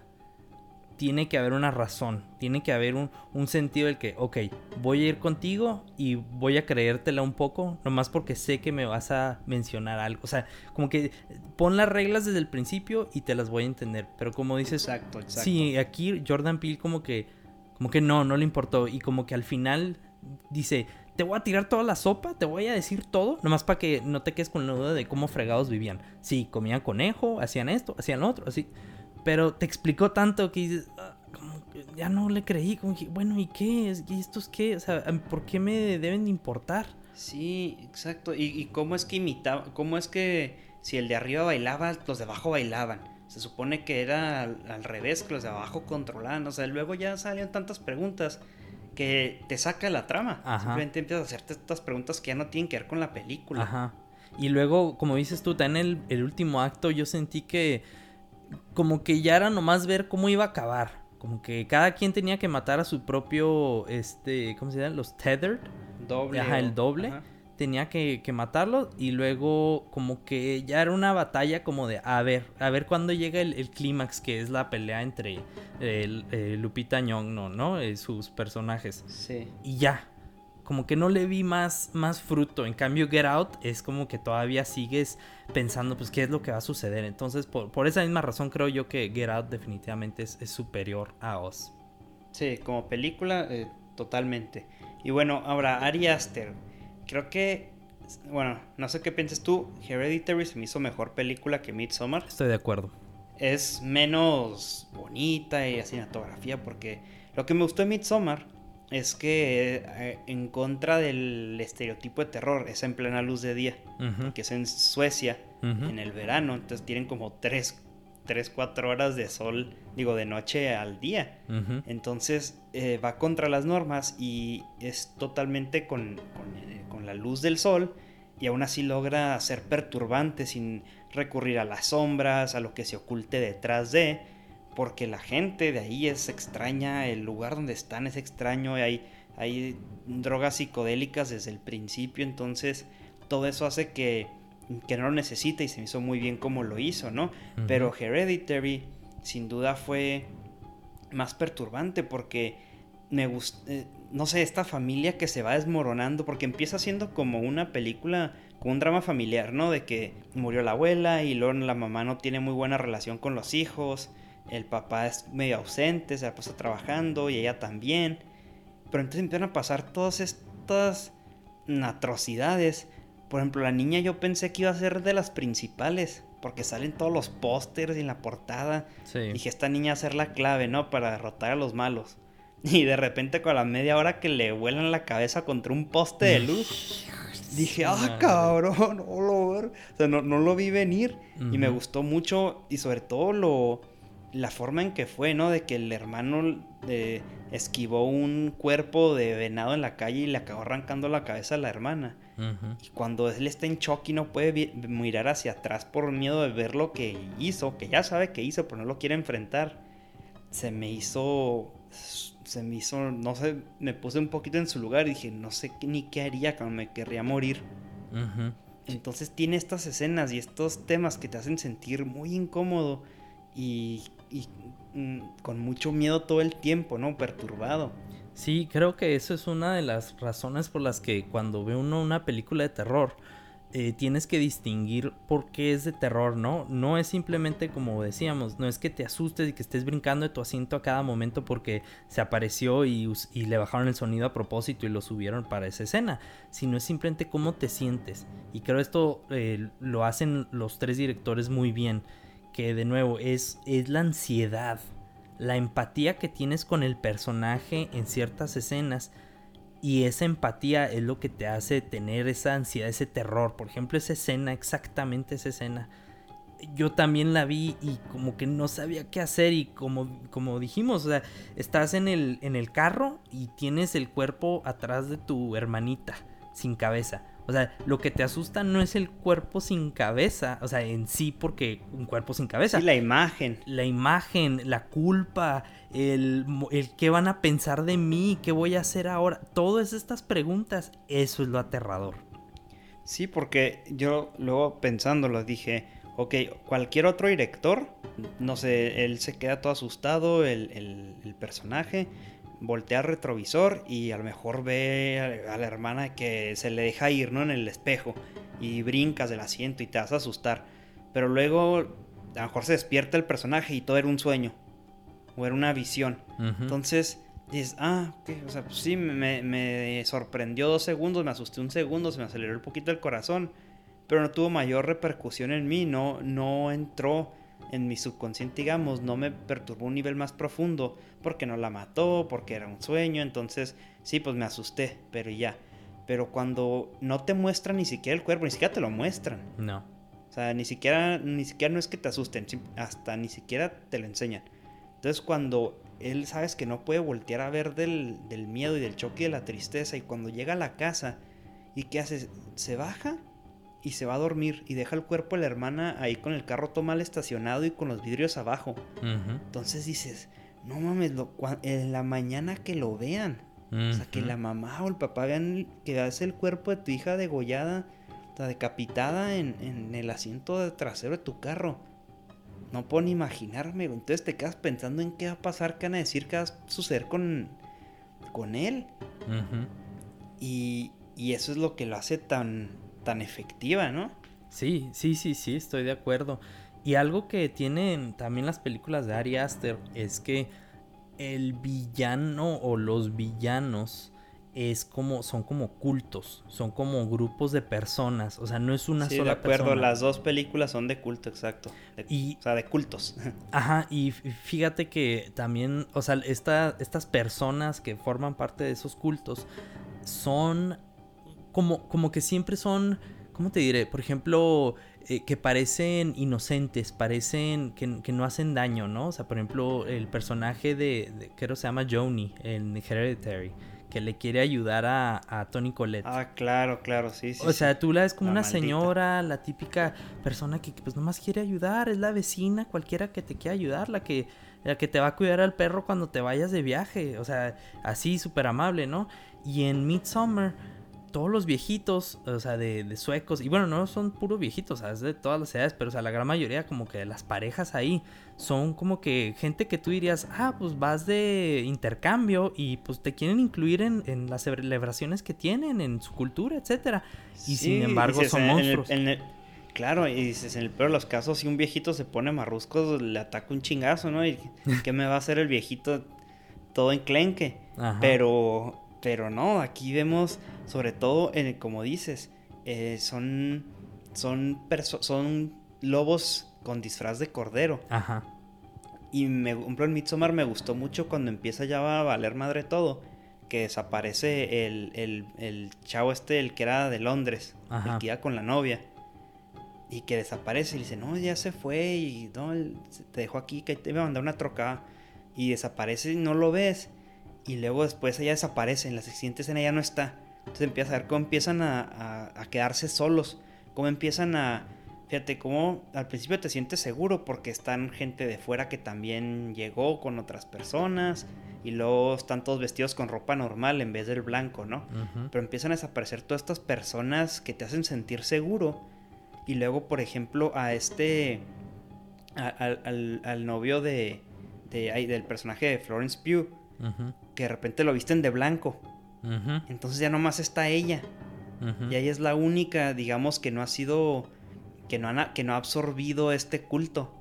B: tiene que haber una razón, tiene que haber un, sentido del que, ok, voy a ir contigo y voy a creértela un poco, nomás porque sé que me vas a mencionar algo. O sea, como que pon las reglas desde el principio y te las voy a entender. Pero como dices,
A: exacto, exacto.
B: Sí, aquí Jordan Peele como que, como que no, no le importó. Y como que al final dice, te voy a tirar toda la sopa, te voy a decir todo, nomás para que no te quedes con la duda de cómo fregados vivían. Sí, comían conejo, hacían esto, hacían lo otro, así. Pero te explicó tanto que dices, ah, ya no le creí. Como que, bueno, ¿y qué? ¿Y estos qué? O sea, ¿por qué me deben importar?
A: Sí, exacto. ¿Y, cómo es que imitaba? ¿Cómo es que si el de arriba bailaba, los de abajo bailaban? Se supone que era al, revés, que los de abajo controlaban. O sea, luego ya salían tantas preguntas que te saca la trama. Simplemente empiezas a hacerte estas preguntas que ya no tienen que ver con la película.
B: Ajá. Y luego, como dices tú, en el, el último acto yo sentí que como que ya era nomás ver cómo iba a acabar. Como que cada quien tenía que matar a su propio, este, ¿cómo se llama? Los tethered.
A: Doble.
B: Ajá, el doble. Tenía que, que matarlo y luego como que ya era una batalla como de a ver, a ver cuándo llega el, clímax que es la pelea entre el, Lupita Nyong'o, ¿no? Eh, sus personajes.
A: Sí.
B: Y ya, como que no le vi más, más fruto. En cambio, Get Out es como que todavía sigues pensando, pues, qué es lo que va a suceder. Entonces, por, esa misma razón, creo yo que Get Out definitivamente es, superior a Oz.
A: Sí, como película, eh, totalmente. Y bueno, ahora, Ari Aster. Creo que, bueno, no sé qué piensas tú. Hereditary se me hizo mejor película que Midsommar.
B: Estoy de acuerdo.
A: Es menos bonita y cinematografía porque lo que me gustó de Midsommar es que eh, en contra del estereotipo de terror es en plena luz de día, que es en Suecia en el verano, entonces tienen como 3, 3, 4 horas de sol, digo, de noche al día. Entonces eh, va contra las normas y es totalmente con, eh, con, la luz del sol y aún así logra ser perturbante sin recurrir a las sombras, a lo que se oculte detrás de porque la gente de ahí es extraña, el lugar donde están es extraño, hay, hay drogas psicodélicas desde el principio, entonces todo eso hace que, que no lo necesite y se me hizo muy bien como lo hizo, ¿no? Pero Hereditary sin duda fue más perturbante porque me gusta, eh, no sé, esta familia que se va desmoronando, porque empieza siendo como una película, como un drama familiar, ¿no? De que murió la abuela y luego la mamá no tiene muy buena relación con los hijos el papá es medio ausente, se ha puesto trabajando y ella también. Pero entonces empiezan a pasar todas estas atrocidades. Por ejemplo, la niña yo pensé que iba a ser de las principales, porque salen todos los pósters en la portada. Dije, esta niña va a ser la clave, ¿no? Para derrotar a los malos. Y de repente con la media hora que le vuelan la cabeza contra un poste de luz, dije, ah, cabrón, no lo, o sea, no, lo vi venir. Y me gustó mucho y sobre todo lo la forma en que fue, ¿no? De que el hermano eh, esquivó un cuerpo de venado en la calle y le acabó arrancando la cabeza a la hermana. Y cuando él está en shock y no puede mirar hacia atrás por miedo de ver lo que hizo, que ya sabe que hizo, pero no lo quiere enfrentar, se me hizo. Se me hizo. No sé, me puse un poquito en su lugar y dije, no sé ni qué haría cuando me querría morir. Entonces tiene estas escenas y estos temas que te hacen sentir muy incómodo y con mucho miedo todo el tiempo, ¿no? Perturbado.
B: Sí, creo que eso es una de las razones por las que cuando ve uno una película de terror, eh, tienes que distinguir por qué es de terror, ¿no? No es simplemente como decíamos, no es que te asustes y que estés brincando de tu asiento a cada momento porque se apareció y, le bajaron el sonido a propósito y lo subieron para esa escena, sino es simplemente cómo te sientes. Y creo esto eh, lo hacen los tres directores muy bien que de nuevo es, es la ansiedad, la empatía que tienes con el personaje en ciertas escenas. Y esa empatía es lo que te hace tener esa ansiedad, ese terror. Por ejemplo, esa escena, exactamente esa escena. Yo también la vi y como que no sabía qué hacer y como, como dijimos, estás en el, en el carro y tienes el cuerpo atrás de tu hermanita, sin cabeza. O sea, lo que te asusta no es el cuerpo sin cabeza, o sea, en sí porque un cuerpo sin cabeza.
A: Sí, la imagen.
B: La imagen, la culpa, el, el qué van a pensar de mí, qué voy a hacer ahora. Todas estas preguntas, eso es lo aterrador.
A: Sí, porque yo luego pensándolo dije, ok, cualquier otro director, no sé, él se queda todo asustado, el, el, el personaje, voltea al retrovisor y a lo mejor ve a, la hermana que se le deja ir, ¿no? En el espejo y brincas del asiento y te vas a asustar. Pero luego a lo mejor se despierta el personaje y todo era un sueño o era una visión. Entonces dices, ah, ok, o sea, pues sí, me, me, sorprendió dos segundos, me asusté un segundo, se me aceleró un poquito el corazón, pero no tuvo mayor repercusión en mí, no, no entró en mi subconsciente, digamos, no me perturbó un nivel más profundo porque no la mató, porque era un sueño, entonces sí, pues me asusté, pero ya. Pero cuando no te muestran ni siquiera el cuerpo, ni siquiera te lo muestran.
B: No.
A: O sea, ni siquiera, ni siquiera no es que te asusten, hasta ni siquiera te lo enseñan. Entonces cuando él sabes que no puede voltear a ver del, del miedo y del choque y de la tristeza y cuando llega a la casa y qué hace, se baja y se va a dormir y deja el cuerpo de la hermana ahí con el carro todo mal estacionado y con los vidrios abajo. Entonces dices, no mames, en la mañana que lo vean. O sea, que la mamá o el papá vean que hace el cuerpo de tu hija degollada, decapitada en, en el asiento trasero de tu carro. No puedo ni imaginarme. Entonces te quedas pensando en qué va a pasar, qué van a decir, qué va a suceder con, con él. Y, y eso es lo que lo hace tan, tan efectiva, ¿no?
B: Sí, sí, sí, sí, estoy de acuerdo. Y algo que tienen también las películas de Ari Aster es que el villano o los villanos es como son como cultos, son como grupos de personas, o sea, no es una
A: sí,
B: sola
A: de acuerdo,
B: persona.
A: las dos películas son de culto, exacto. De-
B: Y-
A: o sea, de cultos.
B: Ajá, y fíjate que también, o sea, esta- estas personas que forman parte de esos cultos son como, como que siempre son, ¿cómo te diré? Por ejemplo, eh, que parecen inocentes, parecen que, que no hacen daño, ¿no? O sea, por ejemplo, el personaje de, de creo que se llama Joni en Hereditary, que le quiere ayudar a, a Tony Collette.
A: ah, claro, claro, sí, sí.
B: O
A: sí.
B: sea, tú la ves como
A: La
B: una
A: maldita.
B: señora, la típica persona que, que, pues nomás quiere ayudar, es la vecina, cualquiera que te quiera ayudar, la que, la que te va a cuidar al perro cuando te vayas de viaje, o sea, así súper amable, ¿no? Y en Midsummer, todos los viejitos, o sea, de, de suecos, y bueno, no son puros viejitos, o sea, es de todas las edades, pero o sea, la gran mayoría como que las parejas ahí son como que gente que tú dirías, ah, pues vas de intercambio y pues te quieren incluir en, en las celebraciones que tienen, en su cultura, etcétera. Y
A: Sí,
B: sin embargo
A: dices,
B: son
A: en el-
B: monstruos.
A: en el- claro, y dices, en el peor de los casos, si un viejito se pone marruscos, le ataca un chingazo, ¿no? ¿Y qué me va a hacer el viejito todo enclenque?
B: Ajá.
A: Pero, pero no, aquí vemos, sobre todo, en el- como dices, eh, son, son, son lobos con disfraz de cordero.
B: Ajá.
A: Y me, por ejemplo, en Midsommar me gustó mucho cuando empieza ya a valer madre todo. Que desaparece el, el, el chavo este, el que era de Londres,
B: Ajá.
A: el que iba con la novia. Y que desaparece y dice, no, ya se fue y no, te dejó aquí, que te iba a mandar una troca. Y desaparece y no lo ves. Y luego después ella desaparece, en la siguiente escena ya no está. Entonces empiezas a ver cómo empiezan a, a- a quedarse solos, cómo empiezan a... Fíjate, cómo al principio te sientes seguro porque están gente de fuera que también llegó con otras personas y luego están todos vestidos con ropa normal en vez del blanco, ¿no? Pero empiezan a desaparecer todas estas personas que te hacen sentir seguro. Y luego, por ejemplo, a este. a- al, al- novio de, de- del personaje de Florence Pugh. Que de repente lo visten de blanco. Entonces ya nomás está ella. Y ella es la única, digamos, que no ha sido. que no, ha, que no ha absorbido este culto.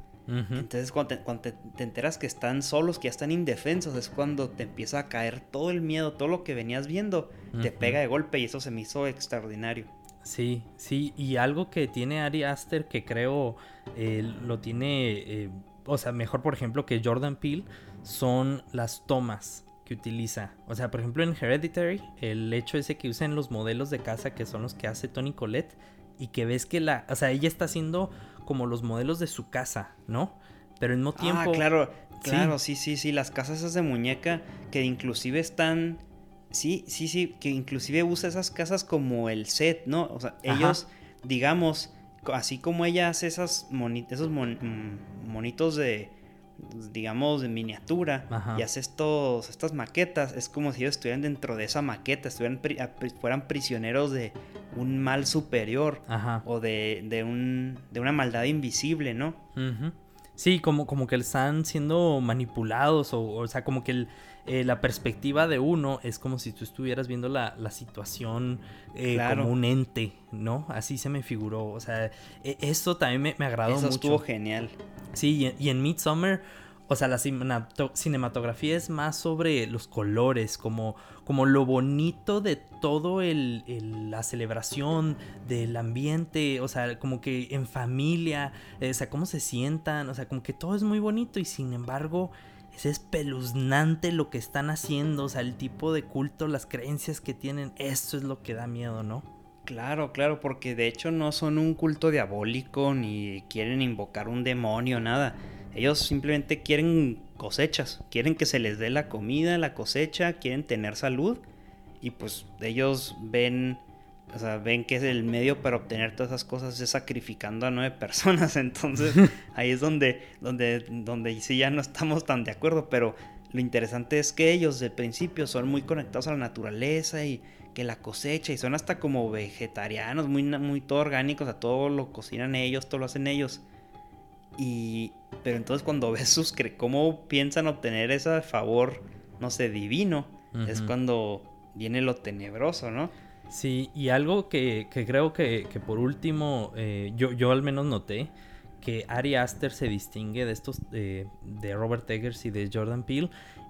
A: Entonces, cuando, te, cuando te- te enteras que están solos, que ya están indefensos, es cuando te empieza a caer todo el miedo, todo lo que venías viendo, te pega de golpe y eso se me hizo extraordinario.
B: Sí, sí, y algo que tiene Ari Aster que creo eh, lo tiene, eh, o sea, mejor por ejemplo que Jordan Peele, son las tomas que utiliza. O sea, por ejemplo en Hereditary, el hecho ese que usan los modelos de casa que son los que hace Tony Collette y que ves que la, o sea, ella está haciendo como los modelos de su casa, ¿no? Pero al mismo tiempo...
A: Ah, claro,
B: Sí.
A: claro, sí, sí, sí, las casas esas de muñeca que inclusive están... Sí, sí, sí, que inclusive usa esas casas como el set, ¿no? O sea,
B: Ajá.
A: ellos, digamos, así como ella hace esas moni- esos mon- mm, monitos de, digamos, de miniatura
B: Ajá.
A: y hace estos, estas maquetas, es como si ellos estuvieran dentro de esa maqueta, estuvieran pri- fueran prisioneros de un mal superior
B: Ajá.
A: o de, de, un, de una maldad invisible, ¿no?
B: Sí, como, como que están siendo manipulados, o, o sea, como que el, eh, la perspectiva de uno es como si tú estuvieras viendo la, la situación eh,
A: Claro.
B: como un ente, ¿no? Así se me figuró, o sea, e- eso también me, me agradó
A: Eso
B: mucho.
A: estuvo genial.
B: Sí, y en, y en Midsommar, o sea, la cinematogra- cinematografía es más sobre los colores, como, como lo bonito de todo el, el- la celebración, del ambiente, o sea, como que en familia, eh, o sea, cómo se sientan, o sea, como que todo es muy bonito y sin embargo es espeluznante lo que están haciendo, o sea, el tipo de culto, las creencias que tienen, eso es lo que da miedo, ¿no?
A: Claro, claro, porque de hecho no son un culto diabólico ni quieren invocar un demonio, nada. Ellos simplemente quieren cosechas, quieren que se les dé la comida, la cosecha, quieren tener salud y pues ellos ven, o sea, ven que es el medio para obtener todas esas cosas es sacrificando a nueve personas, entonces ahí es donde, donde, donde sí ya no estamos tan de acuerdo, pero lo interesante es que ellos de principio son muy conectados a la naturaleza y que la cosecha y son hasta como vegetarianos, muy, muy todo orgánicos, a todo lo cocinan ellos, todo lo hacen ellos. Y, pero entonces cuando ves sus cómo piensan obtener ese favor, no sé, divino, es cuando viene lo tenebroso, ¿no?
B: Sí, y algo que, creo que, por último, eh, yo, al menos noté, que Ari Aster se distingue de estos, de Robert Eggers y de Jordan Peele,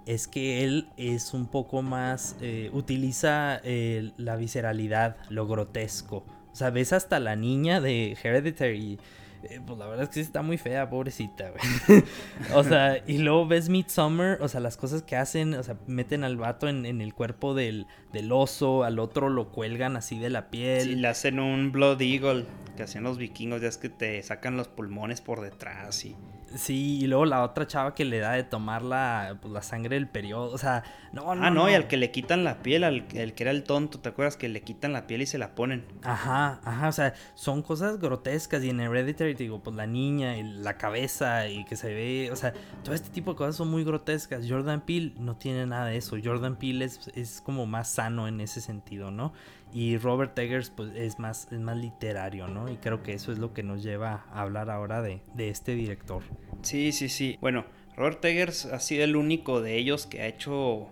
B: es que él es un poco más, eh, utiliza eh, la visceralidad, lo grotesco. O sea, ves hasta la niña de Hereditary eh, pues la verdad es que sí está muy fea, pobrecita, güey. o sea, y luego ves Midsummer, o sea, las cosas que hacen, o sea, meten al vato en, el cuerpo del, del, oso, al otro lo cuelgan así de la piel.
A: Sí, le hacen un Blood Eagle que hacían los vikingos, ya es que te sacan los pulmones por detrás y...
B: Sí, y luego la otra chava que le da de tomar la, pues, la sangre del periodo. O sea, no,
A: no. Ah, no, y al que le quitan la piel, al el que era el tonto, ¿te acuerdas? Que le quitan la piel y se la ponen.
B: Ajá, ajá. O sea, son cosas grotescas. Y en Hereditary, digo, pues la niña y la cabeza y que se ve. O sea, todo este tipo de cosas son muy grotescas. Jordan Peele no tiene nada de eso. Jordan Peele es, es como más sano en ese sentido, ¿no? Y Robert Eggers pues es más, es más literario, ¿no? Y creo que eso es lo que nos lleva a hablar ahora de, este director.
A: Sí, sí, sí. Bueno, Robert Eggers ha sido el único de ellos que ha hecho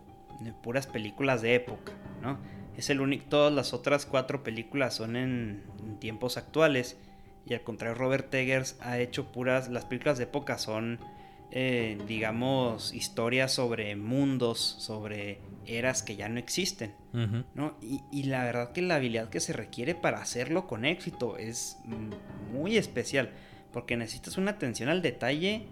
A: eh, puras películas de época, ¿no? Es el único, todas las otras cuatro películas son en, tiempos actuales. Y al contrario, Robert Eggers ha hecho puras, las películas de época son, eh, digamos, historias sobre mundos, sobre eras que ya no existen. ¿no? Y, la verdad que la habilidad que se requiere para hacerlo con éxito es muy especial. Porque necesitas una atención al detalle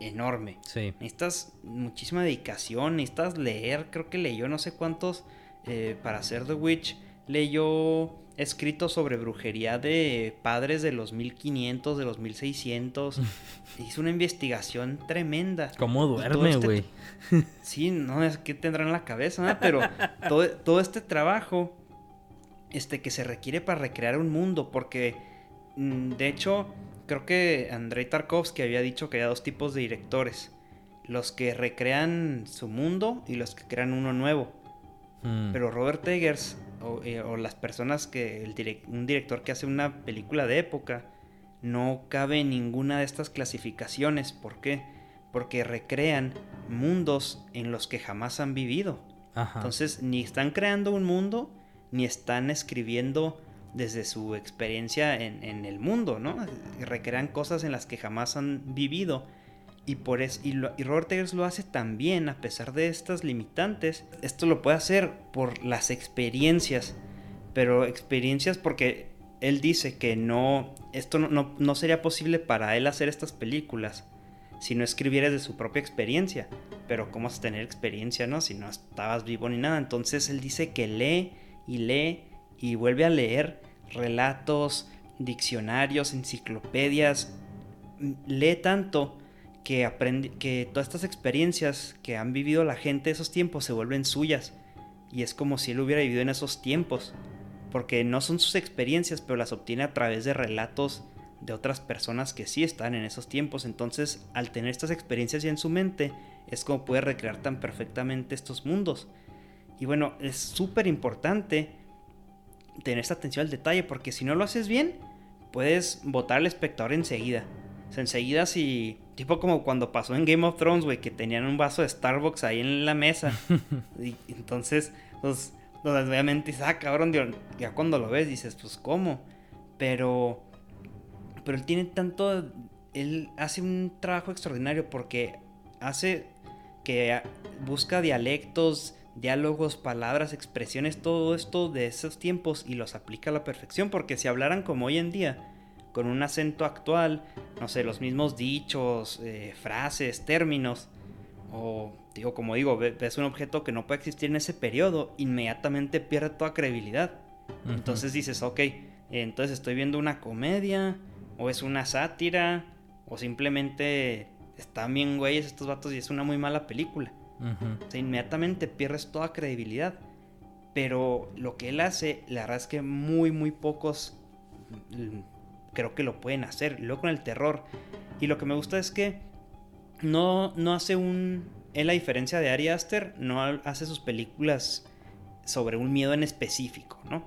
A: enorme. Necesitas muchísima dedicación, necesitas leer, creo que leyó no sé cuántos eh, para hacer The Witch. Leyó escrito sobre brujería de padres de los 1500, de los 1600. Hizo una investigación tremenda.
B: ¿Cómo duerme, este güey?
A: sí, no es que tendrá en la cabeza, pero todo, todo, este trabajo este, que se requiere para recrear un mundo, porque mm, de hecho creo que Andrei Tarkovsky había dicho que había dos tipos de directores. Los que recrean su mundo y los que crean uno nuevo. Mm. Pero Robert Eggers eh, o, las personas que el un director que hace una película de época no cabe en ninguna de estas clasificaciones. ¿Por qué? Porque recrean mundos en los que jamás han vivido. Entonces, ni están creando un mundo, ni están escribiendo desde su experiencia en, el mundo, ¿no? Recrean cosas en las que jamás han vivido. Y, por eso, y, Robert Eggers lo hace también, a pesar de estas limitantes. Esto lo puede hacer por las experiencias. Pero experiencias porque él dice que no, esto no, no, sería posible para él hacer estas películas si no escribiera de su propia experiencia. Pero ¿cómo tener experiencia, no? Si no estabas vivo ni nada. Entonces él dice que lee y lee y vuelve a leer relatos, diccionarios, enciclopedias. Lee tanto que, aprende, que todas estas experiencias que han vivido la gente de esos tiempos se vuelven suyas. Y es como si él hubiera vivido en esos tiempos. Porque no son sus experiencias, pero las obtiene a través de relatos de otras personas que sí están en esos tiempos. Entonces, al tener estas experiencias ya en su mente, es como puede recrear tan perfectamente estos mundos. Y bueno, es súper importante tener esta atención al detalle, porque si no lo haces bien, puedes votar al espectador enseguida. O sea, enseguida si Tipo como cuando pasó en Game of Thrones, güey, que tenían un vaso de Starbucks ahí en la mesa. y entonces, pues, obviamente dices, ah, cabrón, ya cuando lo ves dices, pues, ¿cómo? Pero, pero él tiene tanto, él hace un trabajo extraordinario porque hace que busca dialectos, diálogos, palabras, expresiones, todo esto de esos tiempos y los aplica a la perfección, porque si hablaran como hoy en día, con un acento actual, no sé, los mismos dichos, eh, frases, términos, o digo, como digo, ves un objeto que no puede existir en ese periodo, inmediatamente pierde toda credibilidad. Entonces dices, ok, entonces estoy viendo una comedia, o es una sátira, o simplemente están bien güeyes estos vatos y es una muy mala película. O sea, inmediatamente pierdes toda credibilidad. Pero lo que él hace, la verdad es que muy, muy pocos creo que lo pueden hacer. Luego con el terror. Y lo que me gusta es que no, no hace un... En la diferencia de Ari Aster, no hace sus películas sobre un miedo en específico, ¿no?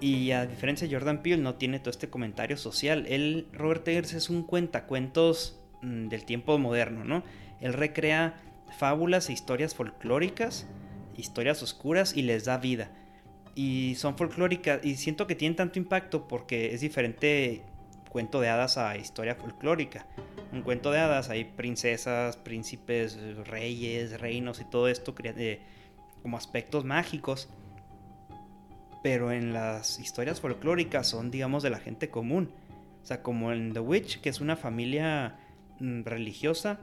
A: Y a diferencia de Jordan Peele, no tiene todo este comentario social. Él, Robert Eggers, es un cuentacuentos mm, del tiempo moderno, ¿no? Él recrea fábulas e historias folclóricas historias oscuras y les da vida. Y son folclóricas y siento que tienen tanto impacto porque es diferente cuento de hadas a historia folclórica. Un cuento de hadas hay princesas, príncipes, reyes, reinos y todo esto eh, como aspectos mágicos. Pero en las historias folclóricas son, digamos, de la gente común. O sea, como en The Witch, que es una familia mm, religiosa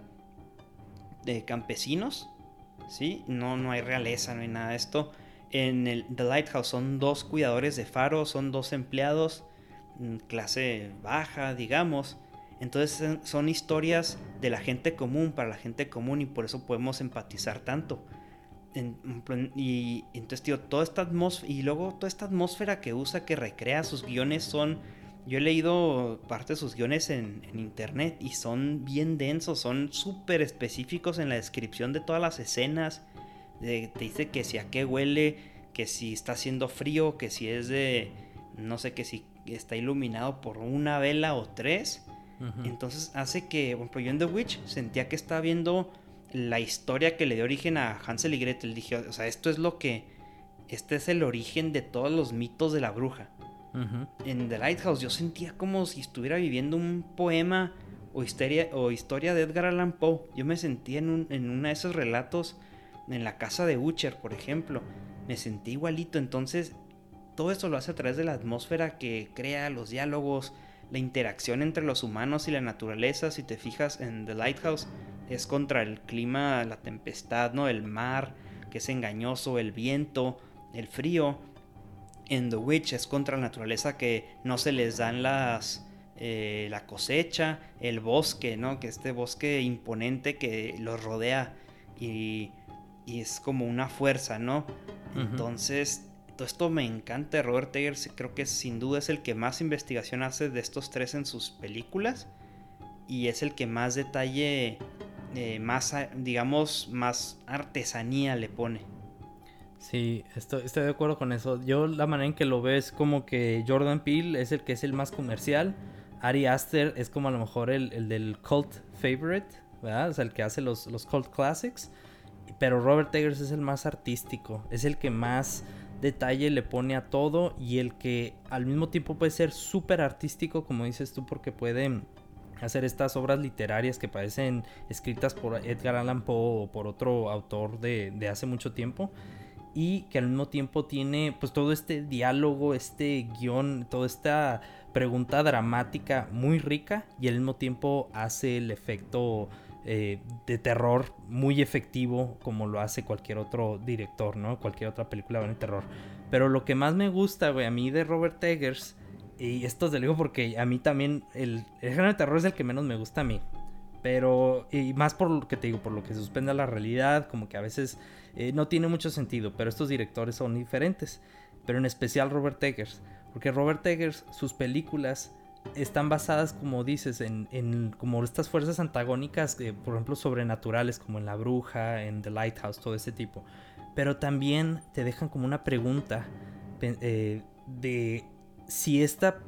A: de campesinos, ¿sí? No, no hay realeza, no hay nada de esto. En el The Lighthouse son dos cuidadores de faro, son dos empleados, mm, clase baja, digamos. Entonces son historias de la gente común, para la gente común, y por eso podemos empatizar tanto. y entonces, tío, toda esta atmósfera, y luego toda esta atmósfera que usa, que recrea sus guiones, son yo he leído parte de sus guiones en, internet y son bien densos, son súper específicos en la descripción de todas las escenas. Te dice que si a qué huele, que si está haciendo frío, que si es de, no sé, que si está iluminado por una vela o tres. Entonces hace que, por ejemplo, yo en The Witch sentía que estaba viendo la historia que le dio origen a Hansel y Gretel. Dije, o sea, esto es lo que, este es el origen de todos los mitos de la bruja. En The Lighthouse yo sentía como si estuviera viviendo un poema o historia, o historia de Edgar Allan Poe. Yo me sentía en, un, en uno de esos relatos en la casa de Utcher, por ejemplo. Me sentí igualito. Entonces, todo eso lo hace a través de la atmósfera que crea, los diálogos, la interacción entre los humanos y la naturaleza. Si te fijas en The Lighthouse, es contra el clima, la tempestad, ¿no? El mar, que es engañoso, el viento, el frío en The Witch es contra la naturaleza que no se les dan las eh, la cosecha, el bosque, ¿no? Que este bosque imponente que los rodea y, y es como una fuerza, ¿no? Entonces, todo esto me encanta. Robert Eggers creo que sin duda es el que más investigación hace de estos tres en sus películas y es el que más detalle, eh, más, digamos, más artesanía le pone.
B: Sí, estoy, estoy de acuerdo con eso. Yo la manera en que lo veo es como que Jordan Peele es el que es el más comercial. Ari Aster es como a lo mejor el, del cult favorite, ¿verdad? O sea, el que hace los, los cult classics. Pero Robert Eggers es el más artístico, es el que más detalle le pone a todo y el que al mismo tiempo puede ser súper artístico, como dices tú, porque puede hacer estas obras literarias que parecen escritas por Edgar Allan Poe o por otro autor de, hace mucho tiempo y que al mismo tiempo tiene pues todo este diálogo, este guion, toda esta pregunta dramática muy rica y al mismo tiempo hace el efecto eh, de terror muy efectivo como lo hace cualquier otro director, ¿no? Cualquier otra película de terror. Pero lo que más me gusta, a mí de Robert Eggers, y esto te lo digo porque a mí también el, el género de terror es el que menos me gusta a mí. Pero, y más por lo que te digo, por lo que suspende la realidad, como que a veces eh, no tiene mucho sentido, pero estos directores son diferentes. Pero en especial Robert Eggers, porque Robert Eggers, sus películas están basadas, como dices, en, como estas fuerzas antagónicas, por ejemplo, sobrenaturales, como en La Bruja, en The Lighthouse, todo ese tipo. Pero también te dejan como una pregunta eh, de si esta,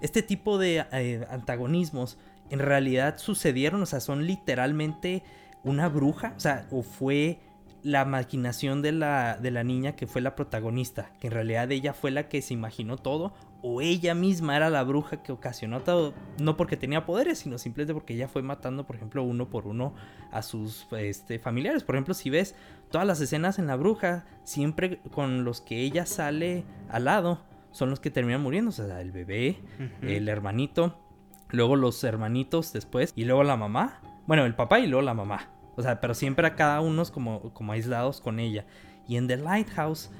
B: este tipo de eh, antagonismos en realidad sucedieron, o sea, son literalmente una bruja, o sea, o fue la maquinación de la, de la niña que fue la protagonista, que en realidad ella fue la que se imaginó todo, o ella misma era la bruja que ocasionó todo, no porque tenía poderes, sino simplemente porque ella fue matando, por ejemplo, uno por uno a sus este, familiares. Por ejemplo, si ves todas las escenas en la bruja, siempre con los que ella sale al lado, son los que terminan muriendo, o sea, el bebé, el hermanito, luego los hermanitos después y luego la mamá. Bueno, el papá y luego la mamá. O sea, pero siempre a cada uno como, como aislados con ella. Y en The Lighthouse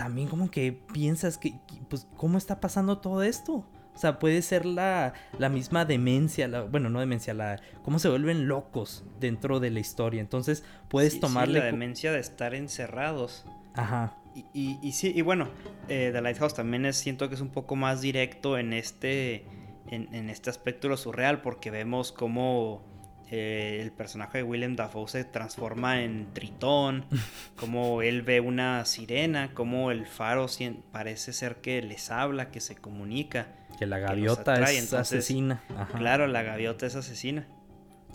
B: también como que piensas que, pues, ¿cómo está pasando todo esto? O sea, puede ser la, la misma demencia, la, bueno, no demencia, la cómo se vuelven locos dentro de la historia. Entonces, puedes tomarle...
A: la demencia de estar encerrados.
B: Ajá.
A: Y, y, sí, y bueno, eh, The Lighthouse también es, siento que es un poco más directo en este en, este aspecto de lo surreal, porque vemos cómo eh, el personaje de Willem Dafoe se transforma en tritón, cómo él ve una sirena, cómo el faro parece ser que les habla, que se comunica.
B: Que la gaviota es asesina.
A: Claro, la gaviota es asesina.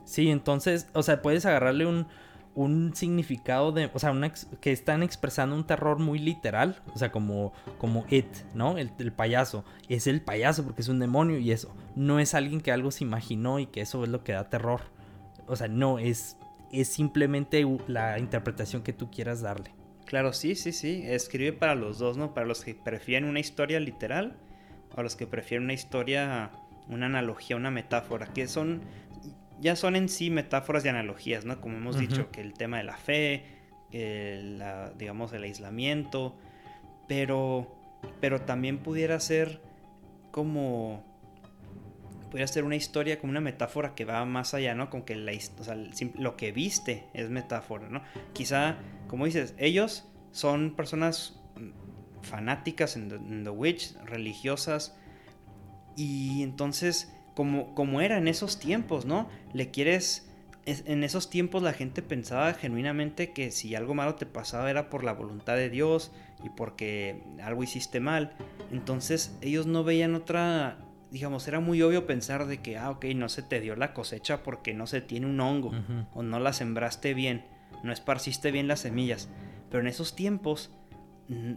B: Sí, entonces, o sea, puedes agarrarle un, un significado de, o sea, que están expresando un terror muy literal, o sea, como, como It, ¿no? El, el, payaso, es el payaso porque es un demonio y eso, no es alguien que algo se imaginó y que eso es lo que da terror, o sea, no, es, es simplemente la interpretación que tú quieras darle.
A: Claro, sí, sí, sí, escribe para los dos, ¿no? Para los que prefieren una historia literal o los que prefieren una historia, una analogía, una metáfora, que son ya son en sí metáforas y analogías, ¿no? Como hemos dicho, que el tema de la fe, el, digamos, el aislamiento, pero, pero también pudiera ser como, pudiera ser una historia como una metáfora que va más allá, ¿no? Como que la, lo que viste es metáfora, ¿no? Quizá, como dices, ellos son personas fanáticas en The Witch, religiosas, y entonces como, como era en esos tiempos, ¿no? Le quieres... En esos tiempos la gente pensaba genuinamente que si algo malo te pasaba era por la voluntad de Dios y porque algo hiciste mal. Entonces ellos no veían otra, digamos, era muy obvio pensar de que, ah, ok, no se te dio la cosecha porque no se tiene un hongo o no la sembraste bien, no esparciste bien las semillas. Pero en esos tiempos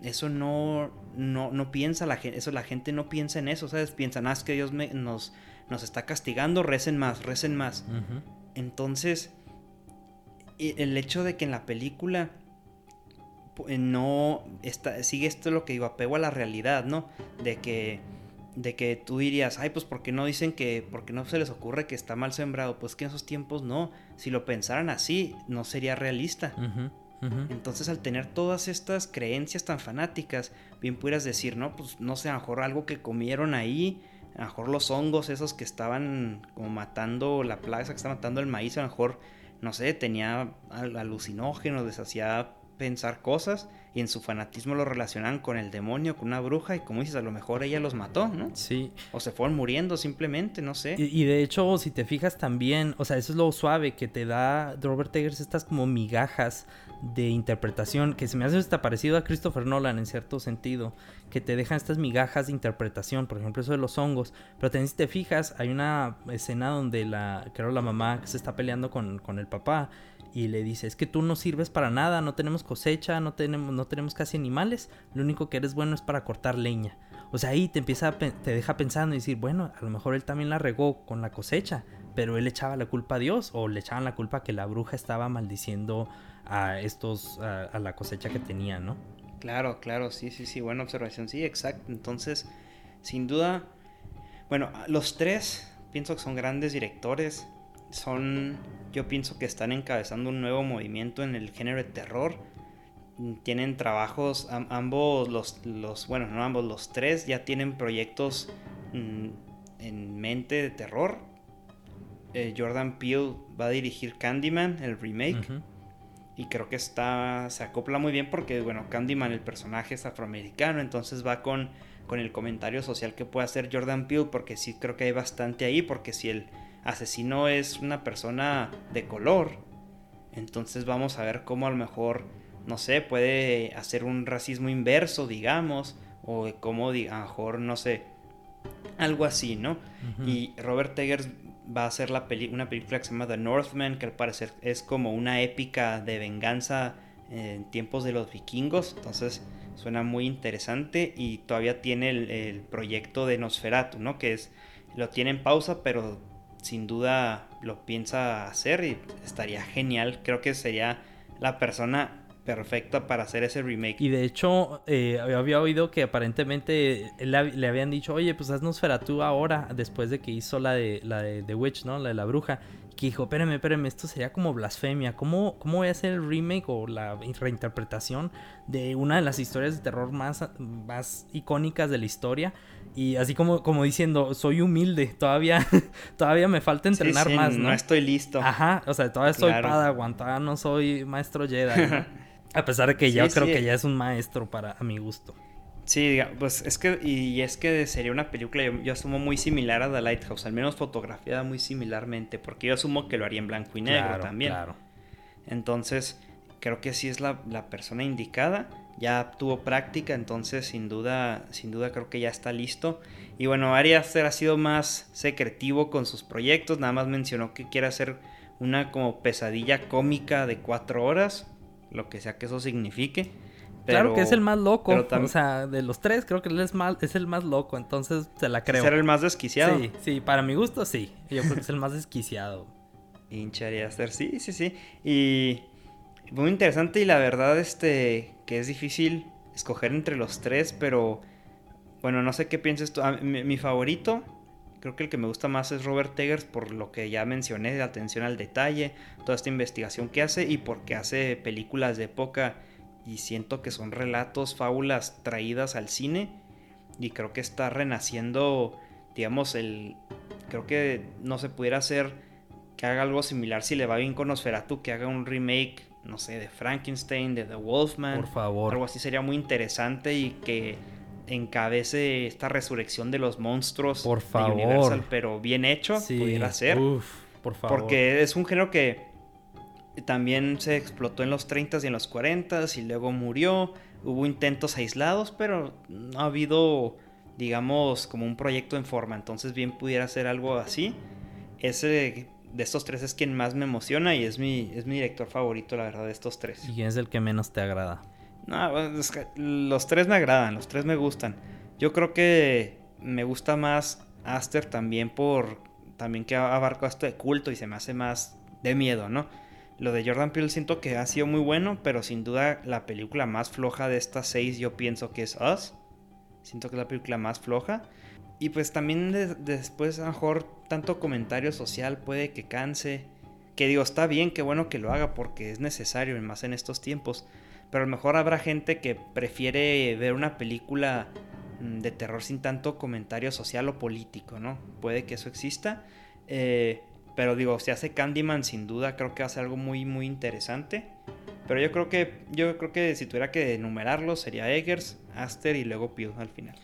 A: eso no, no, no piensa la gente, eso la gente no piensa en eso, ¿sabes? Piensan, ah, es que Dios me, nos, nos está castigando, recen más, recen más. Entonces, el hecho de que en la película no está, sigue esto lo que digo, apego a la realidad, ¿no? De que, de que tú dirías, ay, pues porque no dicen que, porque no se les ocurre que está mal sembrado, pues que en esos tiempos no, si lo pensaran así, no sería realista. Entonces al tener todas estas creencias tan fanáticas, bien pudieras decir, no, pues no sé, a lo mejor algo que comieron ahí, a lo mejor los hongos esos que estaban como matando la plaga, que está matando el maíz, a lo mejor, no sé, tenía alucinógenos, les hacía pensar cosas y en su fanatismo lo relacionan con el demonio, con una bruja y como dices, a lo mejor ella los mató, ¿no?
B: Sí.
A: O se fueron muriendo simplemente, no sé.
B: Y, de hecho, si te fijas también, o sea, eso es lo suave que te da Robert Eggers, estas como migajas de interpretación que se me hace hasta parecido a Christopher Nolan en cierto sentido, que te dejan estas migajas de interpretación, por ejemplo eso de los hongos, pero también si te fijas hay una escena donde la, creo la mamá se está peleando con, con el papá y le dice, es que tú no sirves para nada, no tenemos cosecha, no tenemos, no tenemos casi animales, lo único que eres bueno es para cortar leña. O sea, ahí te empieza te deja pensando y decir, bueno, a lo mejor él también la regó con la cosecha, pero él echaba la culpa a Dios o le echaban la culpa que la bruja estaba maldiciendo a estos, a, la cosecha que tenía, ¿no?
A: Claro, claro, sí, sí, sí, buena observación, sí, exacto. Entonces, sin duda, bueno, los tres pienso que son grandes directores, son, yo pienso que están encabezando un nuevo movimiento en el género de terror. Tienen trabajos, ambos los, los, bueno, no ambos, los tres ya tienen proyectos mm, en mente de terror. Eh, Jordan Peele va a dirigir Candyman, el remake. Y creo que está, se acopla muy bien porque, bueno, Candyman, el personaje es afroamericano, entonces va con, con el comentario social que puede hacer Jordan Peele, porque sí creo que hay bastante ahí, porque si el asesino es una persona de color, entonces vamos a ver cómo a lo mejor, no sé, puede hacer un racismo inverso, digamos, o cómo, a lo mejor, no sé, algo así, ¿no? Y Robert Eggers va a ser la una película que se llama The Northman, que al parecer es como una épica de venganza en tiempos de los vikingos. Entonces suena muy interesante y todavía tiene el, proyecto de Nosferatu, ¿no? Que es, lo tiene en pausa, pero sin duda lo piensa hacer y estaría genial. Creo que sería la persona perfecta para hacer ese remake.
B: Y de hecho, eh, había oído que aparentemente le, habían dicho, oye, pues haznos tú ahora, después de que hizo la de la de The Witch, ¿no? La de la bruja. Que dijo, espérame, espérame, esto sería como blasfemia. ¿Cómo, ¿Cómo voy a hacer el remake o la reinterpretación de una de las historias de terror más, más icónicas de la historia? Y así como, como diciendo, soy humilde, todavía, todavía me falta entrenar más, ¿no?
A: No estoy listo.
B: Ajá, o sea, todavía soy Padawan, todavía no soy maestro Jedi. A pesar de que yo creo que ya es un maestro para a mi gusto.
A: Sí, pues es que, y es que sería una película, yo, asumo muy similar a The Lighthouse, al menos fotografiada muy similarmente, porque yo asumo que lo haría en blanco y negro también. Claro. Entonces, creo que sí es la, la, persona indicada, ya tuvo práctica, entonces sin duda, sin duda creo que ya está listo. Y bueno, Ari Aster ha sido más secretivo con sus proyectos, nada más mencionó que quiere hacer una como pesadilla cómica de cuatro horas, lo que sea que eso signifique.
B: Claro que es el más loco, o sea, de los tres creo que él es, más, es el más loco, entonces se la creo.
A: ¿Ser el más desquiciado?
B: Sí, sí, para mi gusto sí, yo creo que es el más desquiciado.
A: Hincharía ser, sí, sí, sí. Y muy interesante y la verdad, este, que es difícil escoger entre los tres, pero bueno, no sé qué piensas tú. mi, favorito, creo que el que me gusta más es Robert Eggers por lo que ya mencioné, de atención al detalle, toda esta investigación que hace y porque hace películas de época y siento que son relatos, fábulas traídas al cine y creo que está renaciendo, digamos, el... Creo que no se pudiera hacer que haga algo similar si le va bien con Nosferatu, que haga un remake, no sé, de Frankenstein, de The Wolfman.
B: Por favor.
A: Algo así sería muy interesante y que encabece esta resurrección de los monstruos
B: por favor.
A: de Universal, pero bien hecho, pudiera ser.
B: por favor.
A: Porque es un género que también se explotó en los 30s y en los 40s y luego murió. Hubo intentos aislados, pero no ha habido, digamos, como un proyecto en forma. Entonces bien pudiera ser algo así. Ese de estos tres es quien más me emociona y es mi, es mi director favorito, la verdad, de estos tres.
B: ¿Y quién es el que menos te agrada?
A: No, los tres me agradan, los tres me gustan. Yo creo que me gusta más Aster también por también que abarco esto de culto y se me hace más de miedo, ¿no? Lo de Jordan Peele siento que ha sido muy bueno, pero sin duda la película más floja de estas seis yo pienso que es Us. Siento que es la película más floja. Y pues también después a lo mejor tanto comentario social puede que canse. Que digo, está bien, qué bueno que lo haga porque es necesario, más en estos tiempos. Pero a lo mejor habrá gente que prefiere ver una película mm, de terror sin tanto comentario social o político, ¿no? Puede que eso exista. Eh, pero digo, si hace Candyman, sin duda creo que va a ser algo muy, muy interesante. Pero yo creo que, yo creo que si tuviera que enumerarlo, sería Eggers, Aster y luego Pew al final.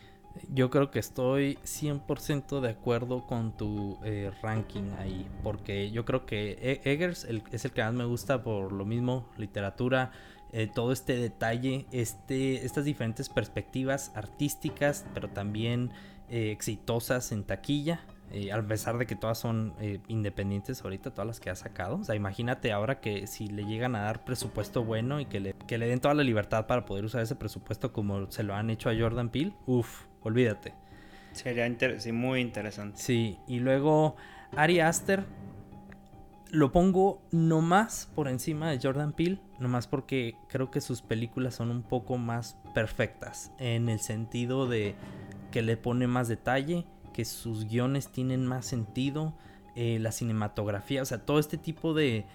B: Yo creo que estoy 100% de acuerdo con tu eh, ranking ahí, porque yo creo que e-, Eggers es el que más me gusta por lo mismo, literatura, eh, todo este detalle, este, estas diferentes perspectivas artísticas, pero también eh, exitosas en taquilla. Eh, a pesar de que todas son independientes ahorita, todas las que ha sacado. O sea, imagínate ahora que si le llegan a dar presupuesto bueno y que le, que le den toda la libertad para poder usar ese presupuesto como se lo han hecho a Jordan Peele, uff, olvídate.
A: Sería muy interesante.
B: Sí, y luego Ari Aster, lo pongo nomás por encima de Jordan Peele, nomás porque creo que sus películas son un poco más perfectas, en el sentido de que le pone más detalle, que sus guiones tienen más sentido, eh, la cinematografía, o sea, todo este tipo de...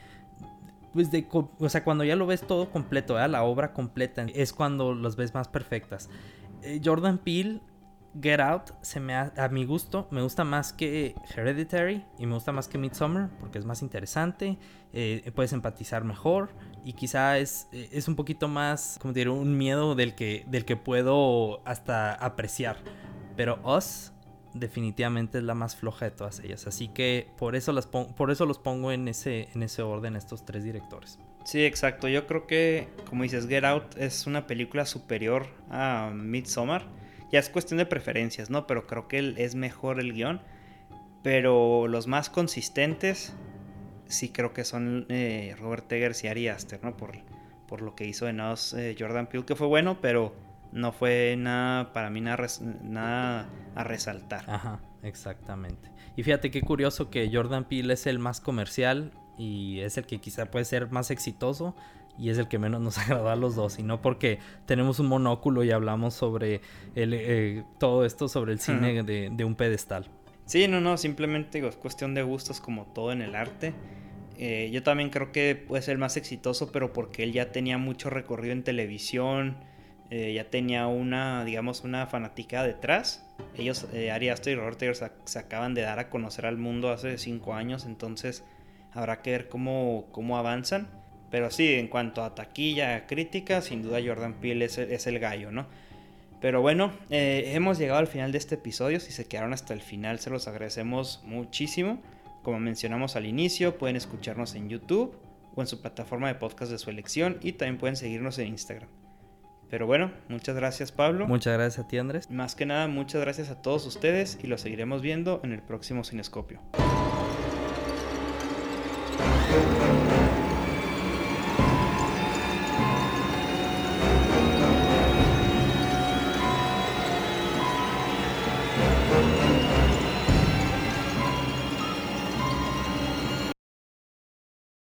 B: Pues de, o sea, cuando ya lo ves todo completo, la obra completa, es cuando los ves más perfectas. Eh, Jordan Peele Get Out se me a mi gusto me gusta más que Hereditary y me gusta más que Midsommar porque es más interesante, eh, puedes empatizar mejor y quizá es, es un poquito más, como diría, un miedo del que, del que puedo hasta apreciar. Pero Us definitivamente es la más floja de todas ellas, así que por eso, las por eso los pongo en ese, en ese orden estos tres directores.
A: Sí, exacto. Yo creo que, como dices, Get Out es una película superior a Midsommar ya es cuestión de preferencias, ¿no? Pero creo que es mejor el guion. Pero los más consistentes sí creo que son eh, Robert Eggers y Ari Aster, ¿no? Por, por lo que hizo en Us eh, Jordan Peele, que fue bueno, pero no fue nada, para mí nada, nada a resaltar.
B: Ajá, exactamente. Y fíjate qué curioso que Jordan Peele es el más comercial y es el que quizá puede ser más exitoso, y es el que menos nos agrada a los dos, y no porque tenemos un monóculo y hablamos sobre el, eh, todo esto sobre el cine de, un pedestal.
A: Sí, no, no, simplemente es cuestión de gustos como todo en el arte. Eh, yo también creo que puede ser más exitoso, pero porque él ya tenía mucho recorrido en televisión, eh, ya tenía una, digamos, una fanática detrás. Ellos, Aster y Robert Eggers, se acaban de dar a conocer al mundo hace cinco años, entonces habrá que ver cómo, cómo avanzan. Pero sí, en cuanto a taquilla crítica, sin duda Jordan Peele es, el gallo, ¿no? Pero bueno, eh, hemos llegado al final de este episodio. Si se quedaron hasta el final, se los agradecemos muchísimo. Como mencionamos al inicio, pueden escucharnos en YouTube o en su plataforma de podcast de su elección y también pueden seguirnos en Instagram. Pero bueno, muchas gracias Pablo.
B: Muchas gracias a ti Andrés.
A: Más que nada, muchas gracias a todos ustedes y los seguiremos viendo en el próximo Cinescopio.